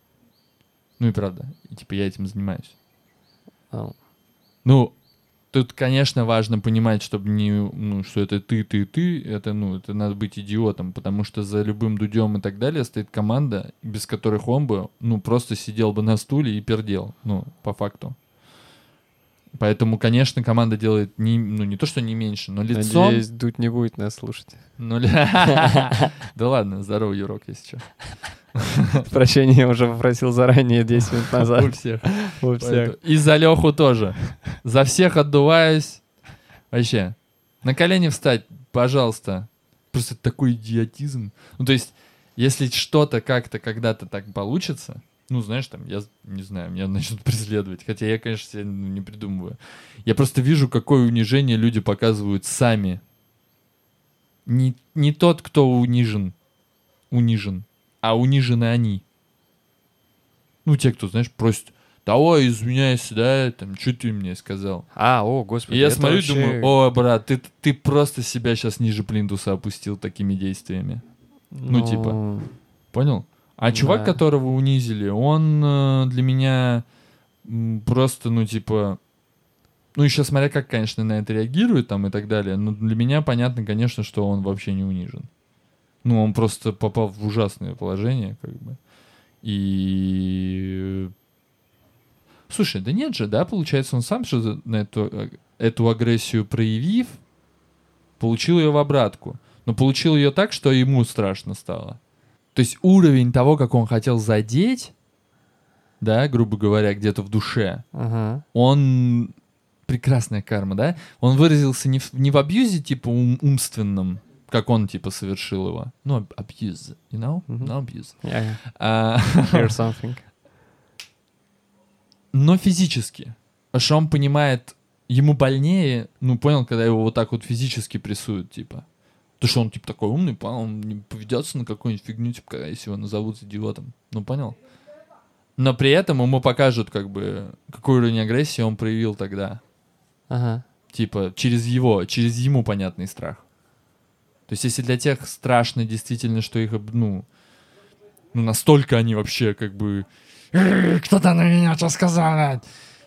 Ну и правда. И типа я этим занимаюсь. А, Ну, тут, конечно, важно понимать, чтобы не, ну, что это ты, ты, ты, это, ну, это надо быть идиотом, потому что за любым дудем и так далее стоит команда, без которых он бы, ну, просто сидел бы на стуле и пердел, ну, по факту. Поэтому, конечно, команда делает не, ну, не то, что не меньше, но лицом... Надеюсь, Дудь не будет нас слушать. Ну, Да ладно, здорово, Юрок, если что. Прощения я уже попросил заранее 10 минут У назад. всех. У всех. И за Леху тоже. За всех отдуваюсь. Вообще. На колени встать, пожалуйста. Просто такой идиотизм. Ну, то есть, если что-то как-то когда-то так получится, ну, знаешь, там, я не знаю, меня начнут преследовать. Хотя я, конечно, себе ну, не придумываю. Я просто вижу, какое унижение люди показывают сами. Не, не тот, кто унижен, унижен, а унижены они. Ну, те, кто, знаешь, просят, давай, извиняйся, да, там, что ты мне сказал? А, о, господи. И я смотрю, вообще- думаю, о, брат, ты, ты просто себя сейчас ниже плинтуса опустил такими действиями. ну, типа. Понял? А чувак, Да. которого унизили, он э, для меня просто, ну, типа... Ну, еще смотря как, конечно, на это реагирует там и так далее, но для меня понятно, конечно, что он вообще не унижен. Ну, он просто попал в ужасное положение, как бы. И... Слушай, да нет же, да, получается, он сам что на эту, э, эту агрессию проявив, получил ее в обратку. Но получил ее так, что ему страшно стало. То есть уровень того, как он хотел задеть, да, грубо говоря, где-то в душе, Ага. он прекрасная карма, да? Он выразился не в, не в абьюзе, типа ум- умственном, как он, типа, совершил его. Ну, абьюз, you know? Мгм. No abuse. Yeah, А, hear something. но физически. Потому что он понимает, ему больнее, ну, понял, когда его вот так вот физически прессуют, типа. То, что он, типа, такой умный, понял, он не поведется на какую-нибудь фигню, типа, когда если его назовут идиотом. Ну, понял? Но при этом ему покажут, как бы, какой уровень агрессии он проявил тогда. Ага. Типа, через его, через ему понятный страх. То есть, если для тех страшно действительно, что их, ну, ну, настолько они вообще, как бы, «Э, кто-то на меня что сказал,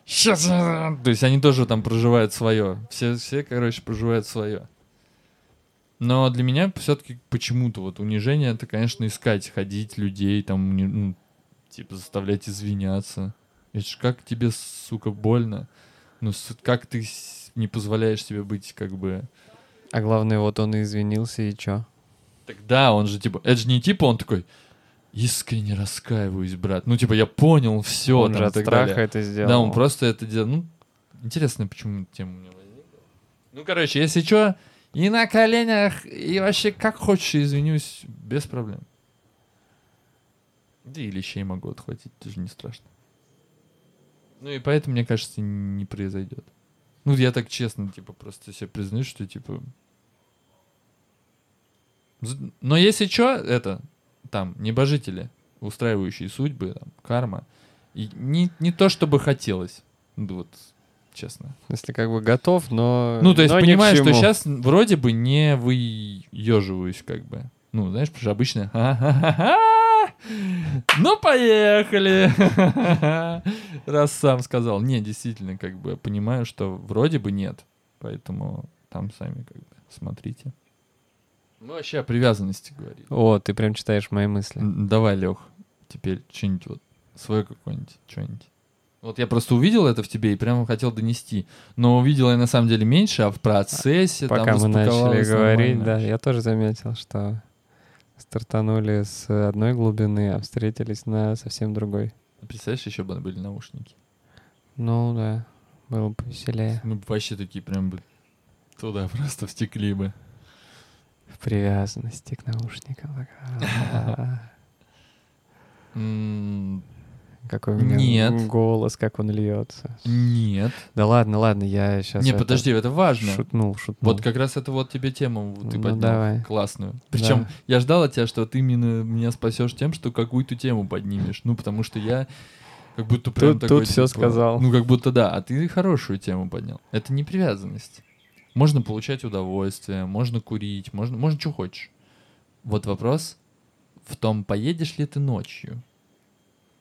сейчас То есть, они тоже там проживают свое. Все, все, короче, проживают свое. Но для меня все-таки почему-то вот унижение это, конечно, искать, ходить людей, там, ну, типа, заставлять извиняться. Это ж как тебе, сука, больно. Ну, как ты не позволяешь себе быть, как бы... А главное, вот он и извинился, и чё? Тогда он же, типа... Это же не типа он такой... Искренне раскаиваюсь, брат. Ну, типа, я понял все. он же от страха это сделал. Да, он просто это делал. Ну, интересно, почему тема у меня возникла. Ну, короче, если что, и на коленях, и вообще как хочешь, извинюсь, без проблем. Да и лещей могу отхватить, тоже не страшно. Ну и поэтому, мне кажется, не произойдет. Ну, я так честно, типа, просто себе признаюсь, что, типа... Но если что, это, там, небожители, устраивающие судьбы, там, карма, и не, не то, чтобы хотелось. Ну, вот, честно. Если как бы готов, но... Ну, то есть но понимаешь, что сейчас вроде бы не выеживаюсь, как бы. Ну, знаешь, потому что обычно... «Ха-ха-ха-ха! Ну, поехали! Раз сам сказал. Не, действительно, как бы понимаю, что вроде бы нет. Поэтому там сами как бы смотрите. Мы вообще о привязанности говорим. О, ты прям читаешь мои мысли. Давай, Лех, теперь что-нибудь вот свое какое-нибудь, что-нибудь. Вот я просто увидел это в тебе и прямо хотел донести. Но увидел я на самом деле меньше, а в процессе там Пока мы начали говорить, нормально. да, я тоже заметил, что стартанули с одной глубины, а встретились на совсем другой. Представляешь, еще бы были наушники. Ну да, было бы повеселее. Мы бы вообще такие прям бы туда просто втекли бы. В привязанности к наушникам. Какой у меня Нет. голос, как он льется. Нет. Да ладно, ладно, я сейчас... Не, подожди, это важно. Шутнул, шутнул. Вот как раз это вот тебе тему ты Ну, поднял давай. классную. Причем Да. я ждал от тебя, что ты именно меня спасешь тем, что какую-то тему поднимешь. Ну, потому что я как будто прям Тут- такой, тут всё типа, сказал. Ну, как будто да, а ты хорошую тему поднял. Это не привязанность. Можно получать удовольствие, можно курить, можно, можно что хочешь. Вот вопрос в том, поедешь ли ты ночью.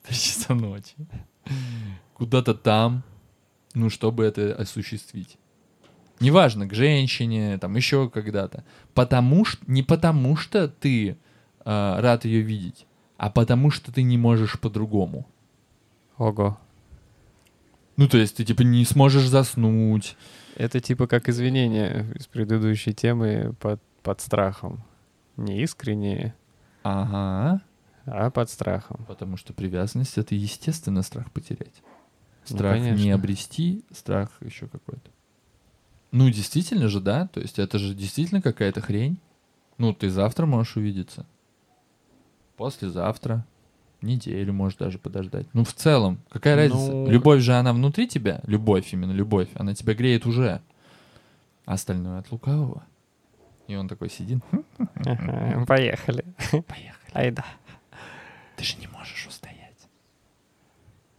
Три часа ночи. Куда-то там, ну, чтобы это осуществить. Неважно, к женщине, там еще когда-то. Потому что, не потому что ты а, рад ее видеть, а потому что ты не можешь по-другому. Ого. Ну, то есть ты типа не сможешь заснуть. Это типа как извинение из предыдущей темы под, под страхом. Не искренние, Ага. А под страхом. Потому что привязанность это естественно страх потерять. Ну, Страх не конечно. обрести, страх еще какой-то. Ну, действительно же, да. То есть это же действительно какая-то хрень. Ну, ты завтра можешь увидеться. Послезавтра. Неделю можешь даже подождать. Ну, в целом, какая разница? Ну- Любовь же, она внутри тебя. Любовь, именно любовь. Она тебя греет уже. А остальное от лукавого. И он такой сидит. «Хм, Ага, Поехали. Поехали. Айда. Ты же не можешь устоять.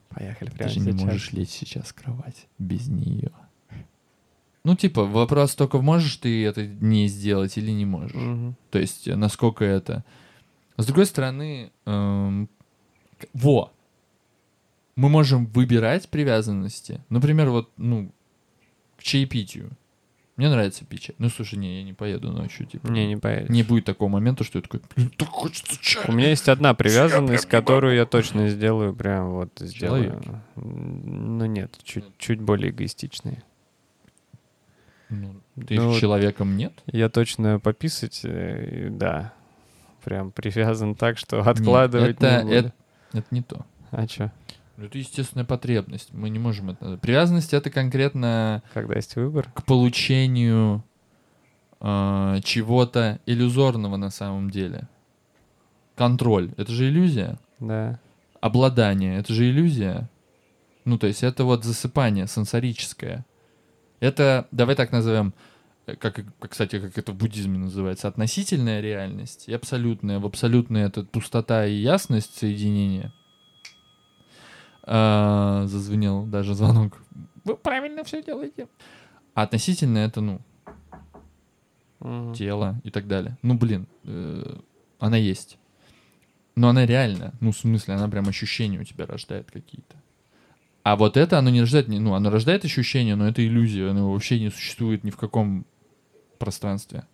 Поехали Ты прямо же не сейчас. можешь лечь сейчас в кровать без нее. Ну, типа, вопрос только, можешь ты это не сделать или не можешь. Мгм. То есть, э, насколько это... С другой стороны, эм, во, мы можем выбирать привязанности. Например, вот, ну, к чаепитию. Мне нравится пить чай. Ну, слушай, не, я не поеду ночью, типа. Не, не поедешь. Не будет такого момента, что я такой, так хочется чая. У меня есть одна привязанность, которую я точно сделаю, прям вот сделаю. Человеки. Ну нет, чуть, чуть более эгоистичные. Ну, ты Ну, человеком нет? Я точно пописать, э, да, прям привязан так, что откладывать это, не буду. это, это не то. А Ну, Это естественная потребность. Мы не можем это... Привязанность — это конкретно когда есть выбор? к получению э, чего-то иллюзорного на самом деле. Контроль — это же иллюзия. Да. Обладание — это же иллюзия. Ну, то есть это вот засыпание сенсорическое. Это, давай так назовем, как, кстати, как это в буддизме называется, относительная реальность и абсолютная. В абсолютной это пустота и ясность соединения. А, зазвенел даже звонок. Вы правильно все делаете. А относительно это, ну, Мгм. тело и так далее. Ну, блин, э, она есть. Но она реальна. Ну, в смысле, она прям ощущения у тебя рождает какие-то. А вот это, оно не рождает, ну, оно рождает ощущения, но это иллюзия, оно вообще не существует ни в каком пространстве.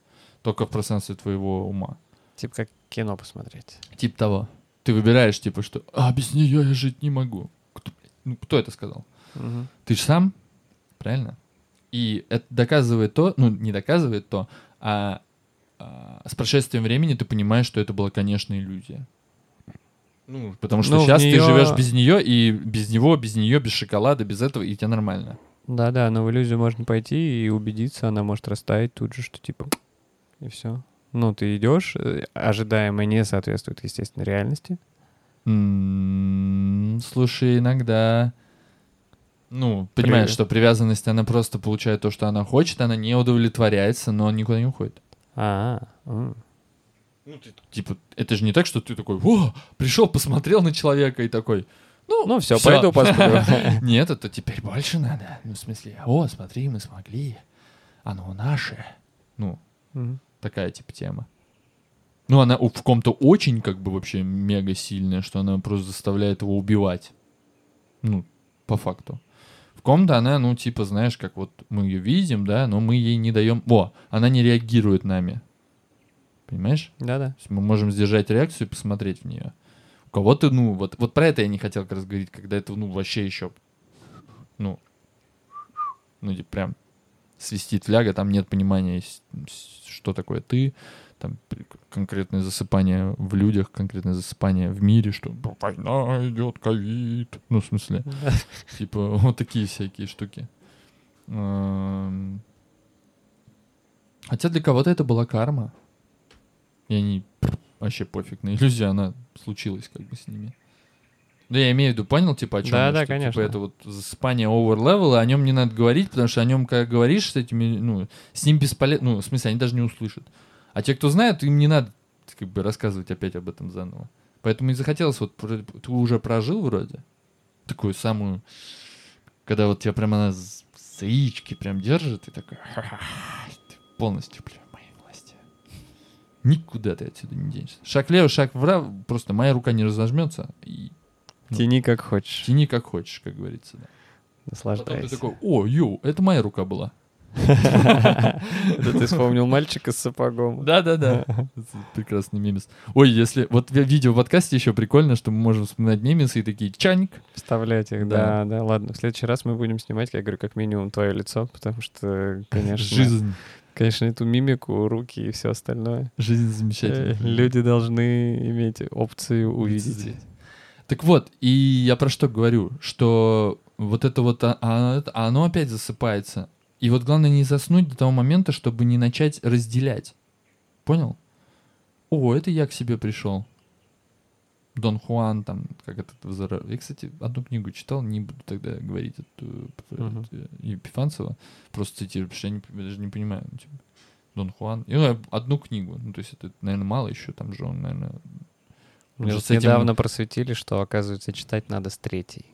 Только в пространстве твоего ума. Типа как кино посмотреть. Тип того. Ты выбираешь, типа, что «А, без нее я жить не могу». Ну, кто это сказал? Мгм. Ты же сам, правильно? И это доказывает то, ну, не доказывает то, а, а, с прошествием времени ты понимаешь, что это была, конечно, иллюзия. Ну, потому что Ну, сейчас неё- ты живешь без нее, и без него, без нее, без шоколада, без этого, и тебе нормально. Да-да, но в иллюзию можно пойти и убедиться, она может растаять тут же, что типа и все. Ну, ты идешь, э, ожидаемое не соответствует, естественно, реальности. М, Слушай, иногда... Ну, понимаешь, Привет. что привязанность, она просто получает то, что она хочет, она не удовлетворяется, но никуда не уходит. А, м. Ну, ты, типа, это же не так, что ты такой, о, пришел, посмотрел на человека и такой, ну, ну все, всё». пойду посплю. Нет, это теперь больше надо. Ну, в смысле, о, смотри, мы смогли. Оно наше. Ну, такая типа тема. Ну, она в ком-то очень как бы вообще мега сильная, что она просто заставляет его убивать. Ну, по факту. В ком-то она, ну, типа, знаешь, как вот мы ее видим, да, но мы ей не даем... О, она не реагирует нами. Понимаешь? Да-да. Мы можем сдержать реакцию и посмотреть в нее. У кого-то, ну, вот, вот про это я не хотел как раз говорить, когда это, ну, вообще еще ну, ну, типа, прям свистит фляга, там нет понимания, что такое ты, там конкретное засыпание в людях, конкретное засыпание в мире, что «Ну, война идет, ковид. Ну, в смысле, типа, вот такие всякие штуки. Хотя для кого-то это была карма. И они вообще пофиг на иллюзию, она случилась как бы с ними. Да я имею в виду, понял, типа, о чем Да, я, да, что, конечно. Типа, это вот засыпание level, о нем не надо говорить, потому что о нем, когда говоришь с этими, ну, с ним бесполезно, ну, в смысле, они даже не услышат. А те, кто знает, им не надо как бы рассказывать опять об этом заново. Поэтому и захотелось, вот, ты уже прожил вроде, такую самую, когда вот тебя прямо она с с яички прям держит, и такой, «Ха-ха, ты полностью, бля, в моей власти. Никуда ты отсюда не денешься. Шаг влево, шаг вправо, просто моя рука не разожмется, и Тяни как хочешь. тяни как хочешь, как говорится. Да. Потом ты Наслаждайся. такой, о, йоу, это моя рука была. Это ты вспомнил мальчика с сапогом. Да-да-да. Прекрасный мемес. Ой, если... Вот в видео в подкасте еще прикольно, что мы можем вспоминать мемесы и такие чаник. Вставлять их, Да. да. Ладно, в следующий раз мы будем снимать, я говорю, как минимум твое лицо, потому что, конечно, Жизнь. конечно, эту мимику, руки и все остальное. Жизнь э, замечательная. Люди должны иметь опцию увидеть. Так вот, и я про что говорю, что вот это вот, а- а- это- оно опять засыпается. И вот главное не заснуть до того момента, чтобы не начать разделять. Понял? О, это я к себе пришел. Дон Хуан, там, как это взора- Я, кстати, одну книгу читал, не буду тогда говорить эту э, Мгм. э, Епифанцева, просто цитирую, потому что я, не- я даже не понимаю. ну, типа, Дон Хуан. И, ну, одну книгу. Ну, то есть это, наверное, мало еще, там же он, наверное... Уже с этим- недавно просветили, что, оказывается, читать надо с третьей.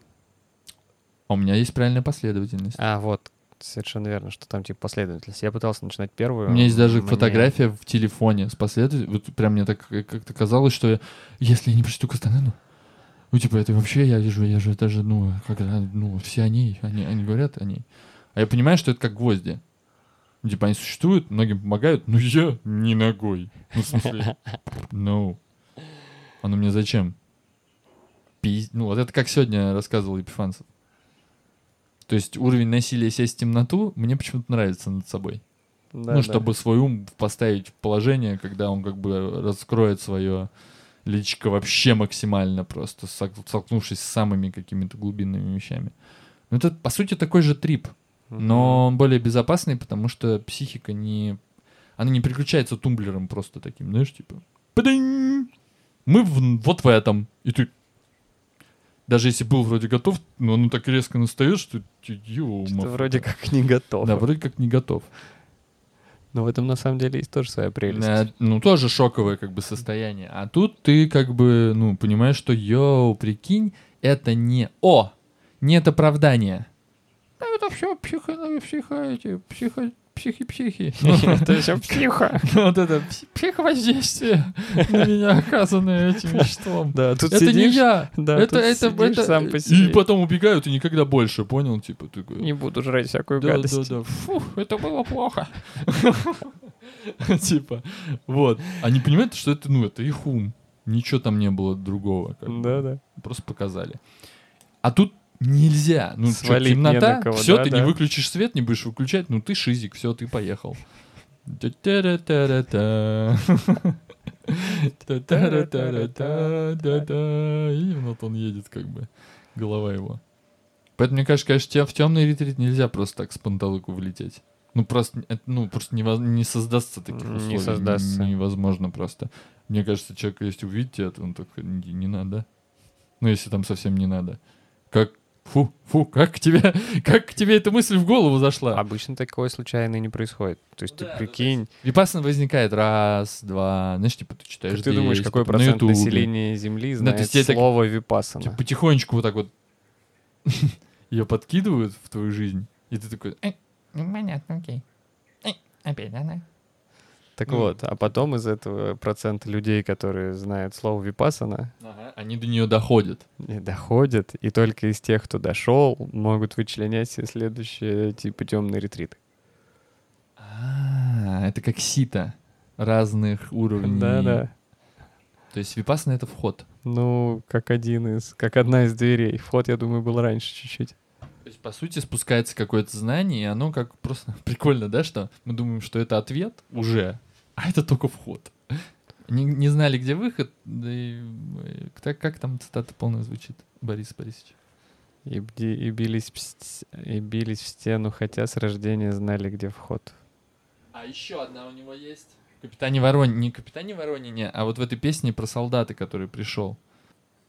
А у меня есть правильная последовательность. А, вот, совершенно верно, что там типа последовательность. Я пытался начинать первую. У меня есть даже мне- фотография в телефоне с последовательностью. Вот прям мне так э, как-то казалось, что я- если я не прочту Кастанеду, ну, типа, это вообще, я вижу, я же даже, ну, это, ну, все о ней, они, они говорят о ней. А я понимаю, что это как гвозди. Ну, Типа, они существуют, многим помогают, но я не ногой. Ну, в смысле, no. Оно мне зачем? Пи- Ну, вот это как сегодня рассказывал Епифанцев. То есть уровень насилия сесть в темноту мне почему-то нравится над собой Да, ну, да. чтобы свой ум поставить в положение, когда он как бы раскроет свое личико вообще максимально просто, столкнувшись с самыми какими-то глубинными вещами. Ну, это, по сути, такой же трип, но он более безопасный, потому что психика не... Она не переключается тумблером просто таким, знаешь, типа... «Падинь! Мы в- вот в этом. И ты... Даже если был вроде готов, но оно так резко настает, что... ё, Что вроде как не готов. Да, вроде как не готов. Но в этом на самом деле есть тоже своя прелесть. Э, ну, тоже шоковое как бы состояние. А тут ты как бы, ну, понимаешь, что, йоу, прикинь, это не... О! Нет оправдания. Да это все психо, психо, эти, психо, психи-психи. Это все психо. Ну, Вот это пси- психовоздействие на меня оказанное этим веществом. Да, тут Это не я. Да, это, это, сам по И себе. потом убегают, и никогда больше, понял? Типа. Не буду жрать всякую Да, гадость. да, да. Фу, это было плохо. Типа, вот. Они понимают, что это, ну, это их ум. Ничего там не было другого. Да, да. Просто показали. А тут нельзя. Ну, Свалить не темнота, кого, все, да, ты да. не выключишь свет, не будешь выключать, ну, ты шизик, все, ты поехал. И вот он едет, как бы, голова его. Поэтому, мне кажется, конечно, в темный ретрит нельзя просто так с панталыку влететь. Ну, просто, это, ну, просто невоз- не создастся таких Не условий. создастся. Невозможно просто. Мне кажется, человек, если увидит тебя, то он такой, не, не надо. Ну, если там совсем не надо. Как, фу, фу, как к тебе, как к тебе эта мысль в голову зашла? Обычно такое случайно не происходит. То есть Да, ты ну, прикинь, Випассана возникает раз, два, знаешь, типа ты читаешь как ты думаешь, какой на процент Ютубе. населения Земли Да, то знает есть тебе так- слово випассана? Типа потихонечку вот так вот ее подкидывают в твою жизнь, и ты такой, «Э, ну, понятно, окей. Э, опять она. Так ну, вот, а потом из этого процента людей, которые знают слово випассана, Ага, они до нее доходят. не доходят, и только из тех, кто дошел, могут вычленять все следующие типа темные ретриты. А, это как сито разных уровней. Да-да. То есть випассана это вход. Ну, как один из, как одна из дверей. Вход, я думаю, был раньше чуть-чуть. То есть, по сути, спускается какое-то знание, и оно как просто прикольно, да, что мы думаем, что это ответ уже, а это только вход. Не, не знали, где выход, да и э, так, как там цитата полная звучит, Борис Борисович? И, бди- и бились, и бились в стену, хотя с рождения знали, где вход. А еще одна у него есть. Капитане Вороне, не Капитане Воронине, а вот в этой песне про солдата, который пришел.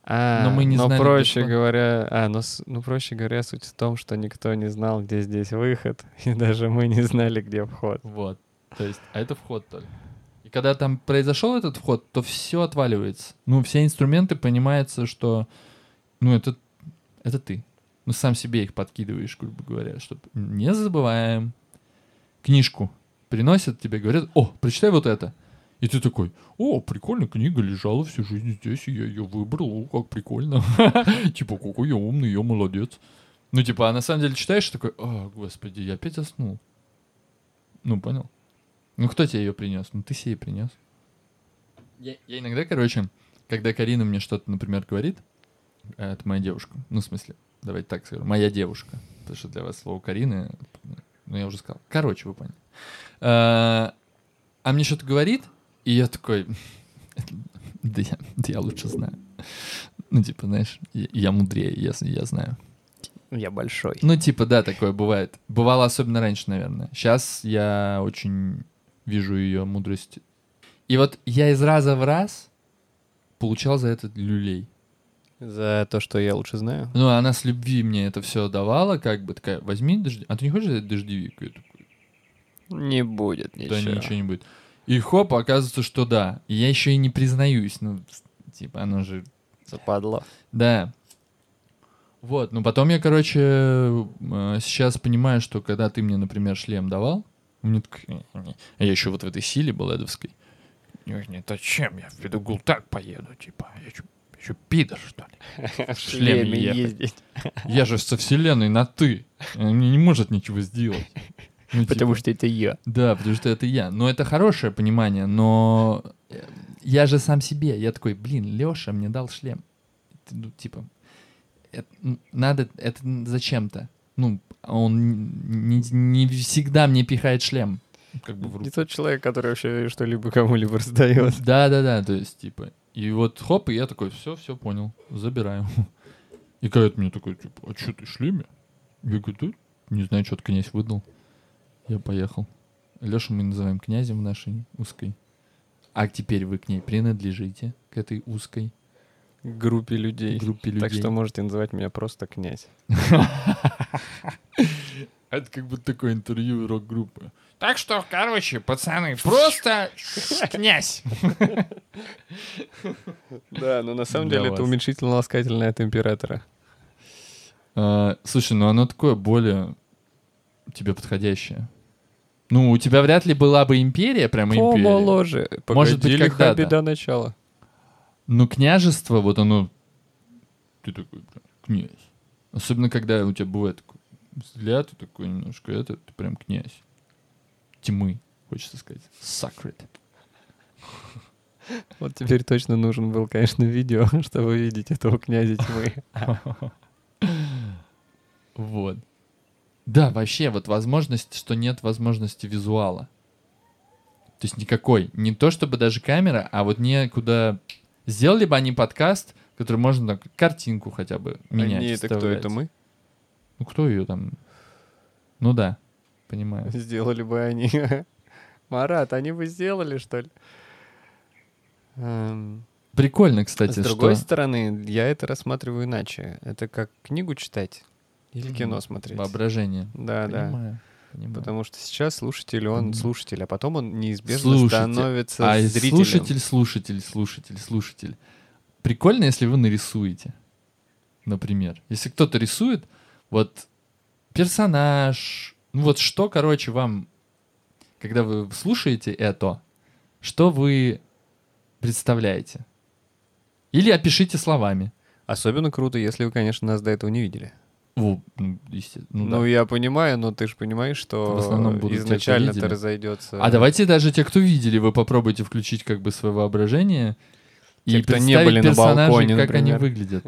А, Но мы не но знали, где проще вход. говоря, а, с- ну, проще говоря, суть в том, что никто не знал, где здесь выход, и даже мы не знали, где вход. Вот. То есть, а это вход только. И когда там произошел этот вход, то все отваливается. Ну, все инструменты понимается, что, ну, это, это ты. Ну, сам себе их подкидываешь, грубо говоря, чтобы не забываем. Книжку приносят тебе, говорят, о, прочитай вот это. И ты такой, о, прикольно, книга лежала всю жизнь здесь, и я ее выбрал, о, как прикольно. Типа, какой я умный, я молодец. Ну, типа, а на самом деле читаешь такой, о, господи, я опять заснул. Ну, понял? Ну, кто тебе ее принес? Ну, ты себе принес. Я, я иногда, короче, когда Карина мне что-то, например, говорит, э, это моя девушка, ну, в смысле, давайте так скажем, моя девушка, потому что для вас слово Карины, ну, я уже сказал. Короче, вы поняли. А а мне что-то говорит, и я такой, да я, да я лучше знаю. Ну, типа, знаешь, я, я мудрее, я, я знаю. Я большой. Ну, типа, да, такое бывает. Бывало особенно раньше, наверное. Сейчас я очень вижу ее мудрость. И вот я из раза в раз получал за это люлей. За то, что я лучше знаю. Ну, она с любви мне это все давала, как бы такая, возьми дождевик. А ты не хочешь взять дождевик? Я такой, Не будет да ничего. ничего не будет. И хоп, оказывается, что да. И я еще и не признаюсь. Ну, типа, оно же Западло. Да. Вот, ну потом я, короче, э, сейчас понимаю, что когда ты мне, например, шлем давал, у меня так, «Не, не». а я еще вот в этой силе был эдовской. Нет, зачем? Я в Педагул так поеду, типа, я что, еще пидор, что ли? В шлеме ездить. Я же со вселенной на «ты». Мне не может ничего сделать. Ну, Потому типа, что это я. Да, потому что это я. Но это хорошее понимание, но э, я же сам себе. Я такой, блин, Леша мне дал шлем. Ну, типа, это, надо, это зачем-то. Ну, он не, не всегда мне пихает шлем. Как бы в руку. Не тот человек, который вообще что-либо кому-либо раздает. Да, да, да, то есть, типа. И вот хоп, и я такой, все, все, понял, забираю. И Кайт мне такой, типа, а что ты шлеме? Я говорю, да, не знаю, что князь выдал. Я поехал. Лешу мы называем князем в нашей узкой. А теперь вы к ней принадлежите, к этой узкой Группе людей. группе людей. Так что можете называть меня просто князь. Это как будто такое интервью рок-группы. Так что, короче, пацаны, просто князь. Да, но на самом деле это вас. уменьшительно-ласкательное от императора. А, слушай, ну оно такое более тебе подходящее. Ну, у тебя вряд ли была бы империя, прямо империя. Помоложе. Может быть, когда-то. беда начала. Ну, княжество, вот оно... Ты такой, прям, князь. Особенно, когда у тебя бывает такой взгляд, и такой немножко это, ты прям князь. Тьмы, хочется сказать. Sacred. Вот теперь точно нужен был, конечно, видео, чтобы видеть этого князя тьмы. Вот. Да, вообще, вот возможность, что нет возможности визуала. То есть никакой. Не то чтобы даже камера, а вот некуда... Сделали бы они подкаст, который можно так, картинку хотя бы менять. Они это кто? Это мы? Ну, кто ее там? Ну да, понимаю. Сделали бы они. Марат, они бы сделали, что ли? Эм, Прикольно, кстати, С другой что... стороны, я это рассматриваю иначе. Это как книгу читать или кино М, смотреть. Воображение. Да, да. Понимаю. Потому что сейчас слушатель, он слушатель, а потом он неизбежно Слушайте, становится А зрителем. слушатель, слушатель, слушатель, слушатель. Прикольно, если вы нарисуете. Например. Если кто-то рисует, вот персонаж, ну вот что, короче, вам, когда вы слушаете это, что вы представляете? Или опишите словами. Особенно круто, если вы, конечно, нас до этого не видели. Во, ну. Ну, Ну, да. я понимаю, но ты же понимаешь, что В основном будут изначально это разойдется. А давайте даже те, кто видели, вы попробуйте включить как бы свое воображение Те, и кто не были на балконе, как они например. выглядят.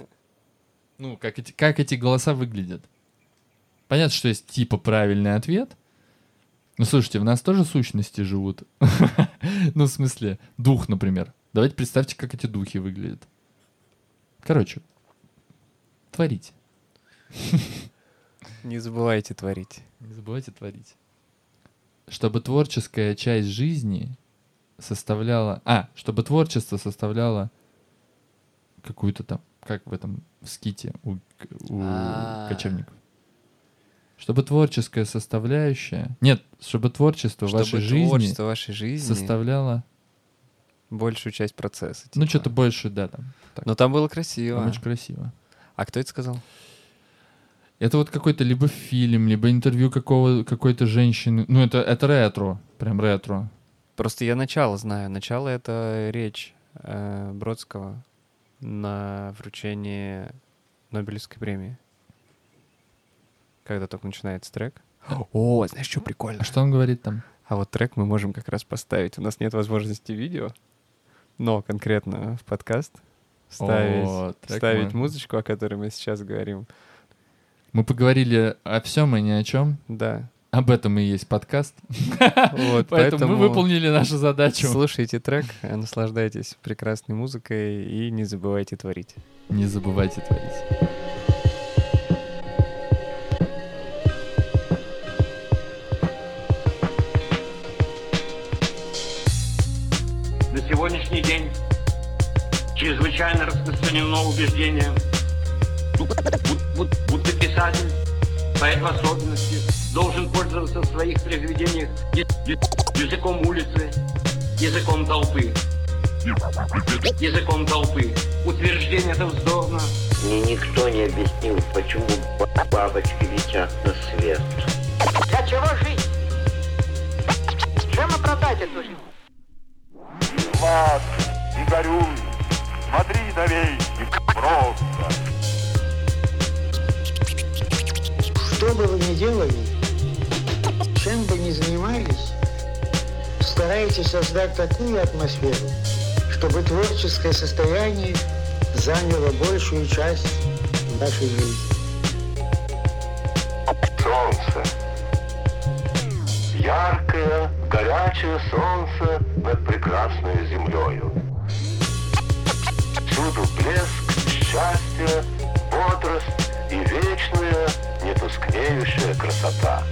Ну, как эти, как эти голоса выглядят. Понятно, что есть типа правильный ответ. Ну, слушайте, в нас тоже сущности живут. ну, в смысле, дух, например. Давайте представьте, как эти духи выглядят. Короче, творите. Не забывайте творить. Не забывайте творить. Чтобы творческая часть жизни составляла... А, чтобы творчество составляло какую-то там... Как в этом ските у, у А. кочевников. Чтобы творческая составляющая... Нет, чтобы творчество Чтобы вашей жизни творчество вашей жизни составляло... большую часть процесса. Ну, типа. что-то больше, да, там. так. Но там было Там красиво. очень красиво. А кто это сказал? Это вот какой-то либо фильм, либо интервью какого, какой-то женщины. Ну, это, это ретро, прям ретро. Просто я начало знаю. Начало — это речь э, Бродского на вручении Нобелевской премии. Когда только начинается трек. О, знаешь, что прикольно? А что он говорит там? А вот трек мы можем как раз поставить. У нас нет возможности видео, но конкретно в подкаст ставить, О, ставить музычку, о которой мы сейчас говорим. Мы поговорили о всем и ни о чем. Да. Об этом и есть подкаст. Вот, Поэтому мы выполнили нашу задачу. Слушайте трек, наслаждайтесь прекрасной музыкой и не забывайте творить. Не забывайте творить. На сегодняшний день чрезвычайно распространено убеждение, писатель, поэт в особенности, должен пользоваться в своих произведениях языком улицы, языком толпы. Языком толпы. Утверждение это вздорно. Мне никто не объяснил, почему ба- бабочки летят на свет. Для чего жить? Чем оправдать эту жизнь? Влад и горюй, смотри новей и просто. Что бы вы ни делали, чем бы ни занимались, старайтесь создать такую атмосферу, чтобы творческое состояние заняло большую часть вашей жизни. Солнце. Яркое, горячее солнце над прекрасной землею. Всюду блеск, счастье, бодрость и вечная, нетускнеющая красота.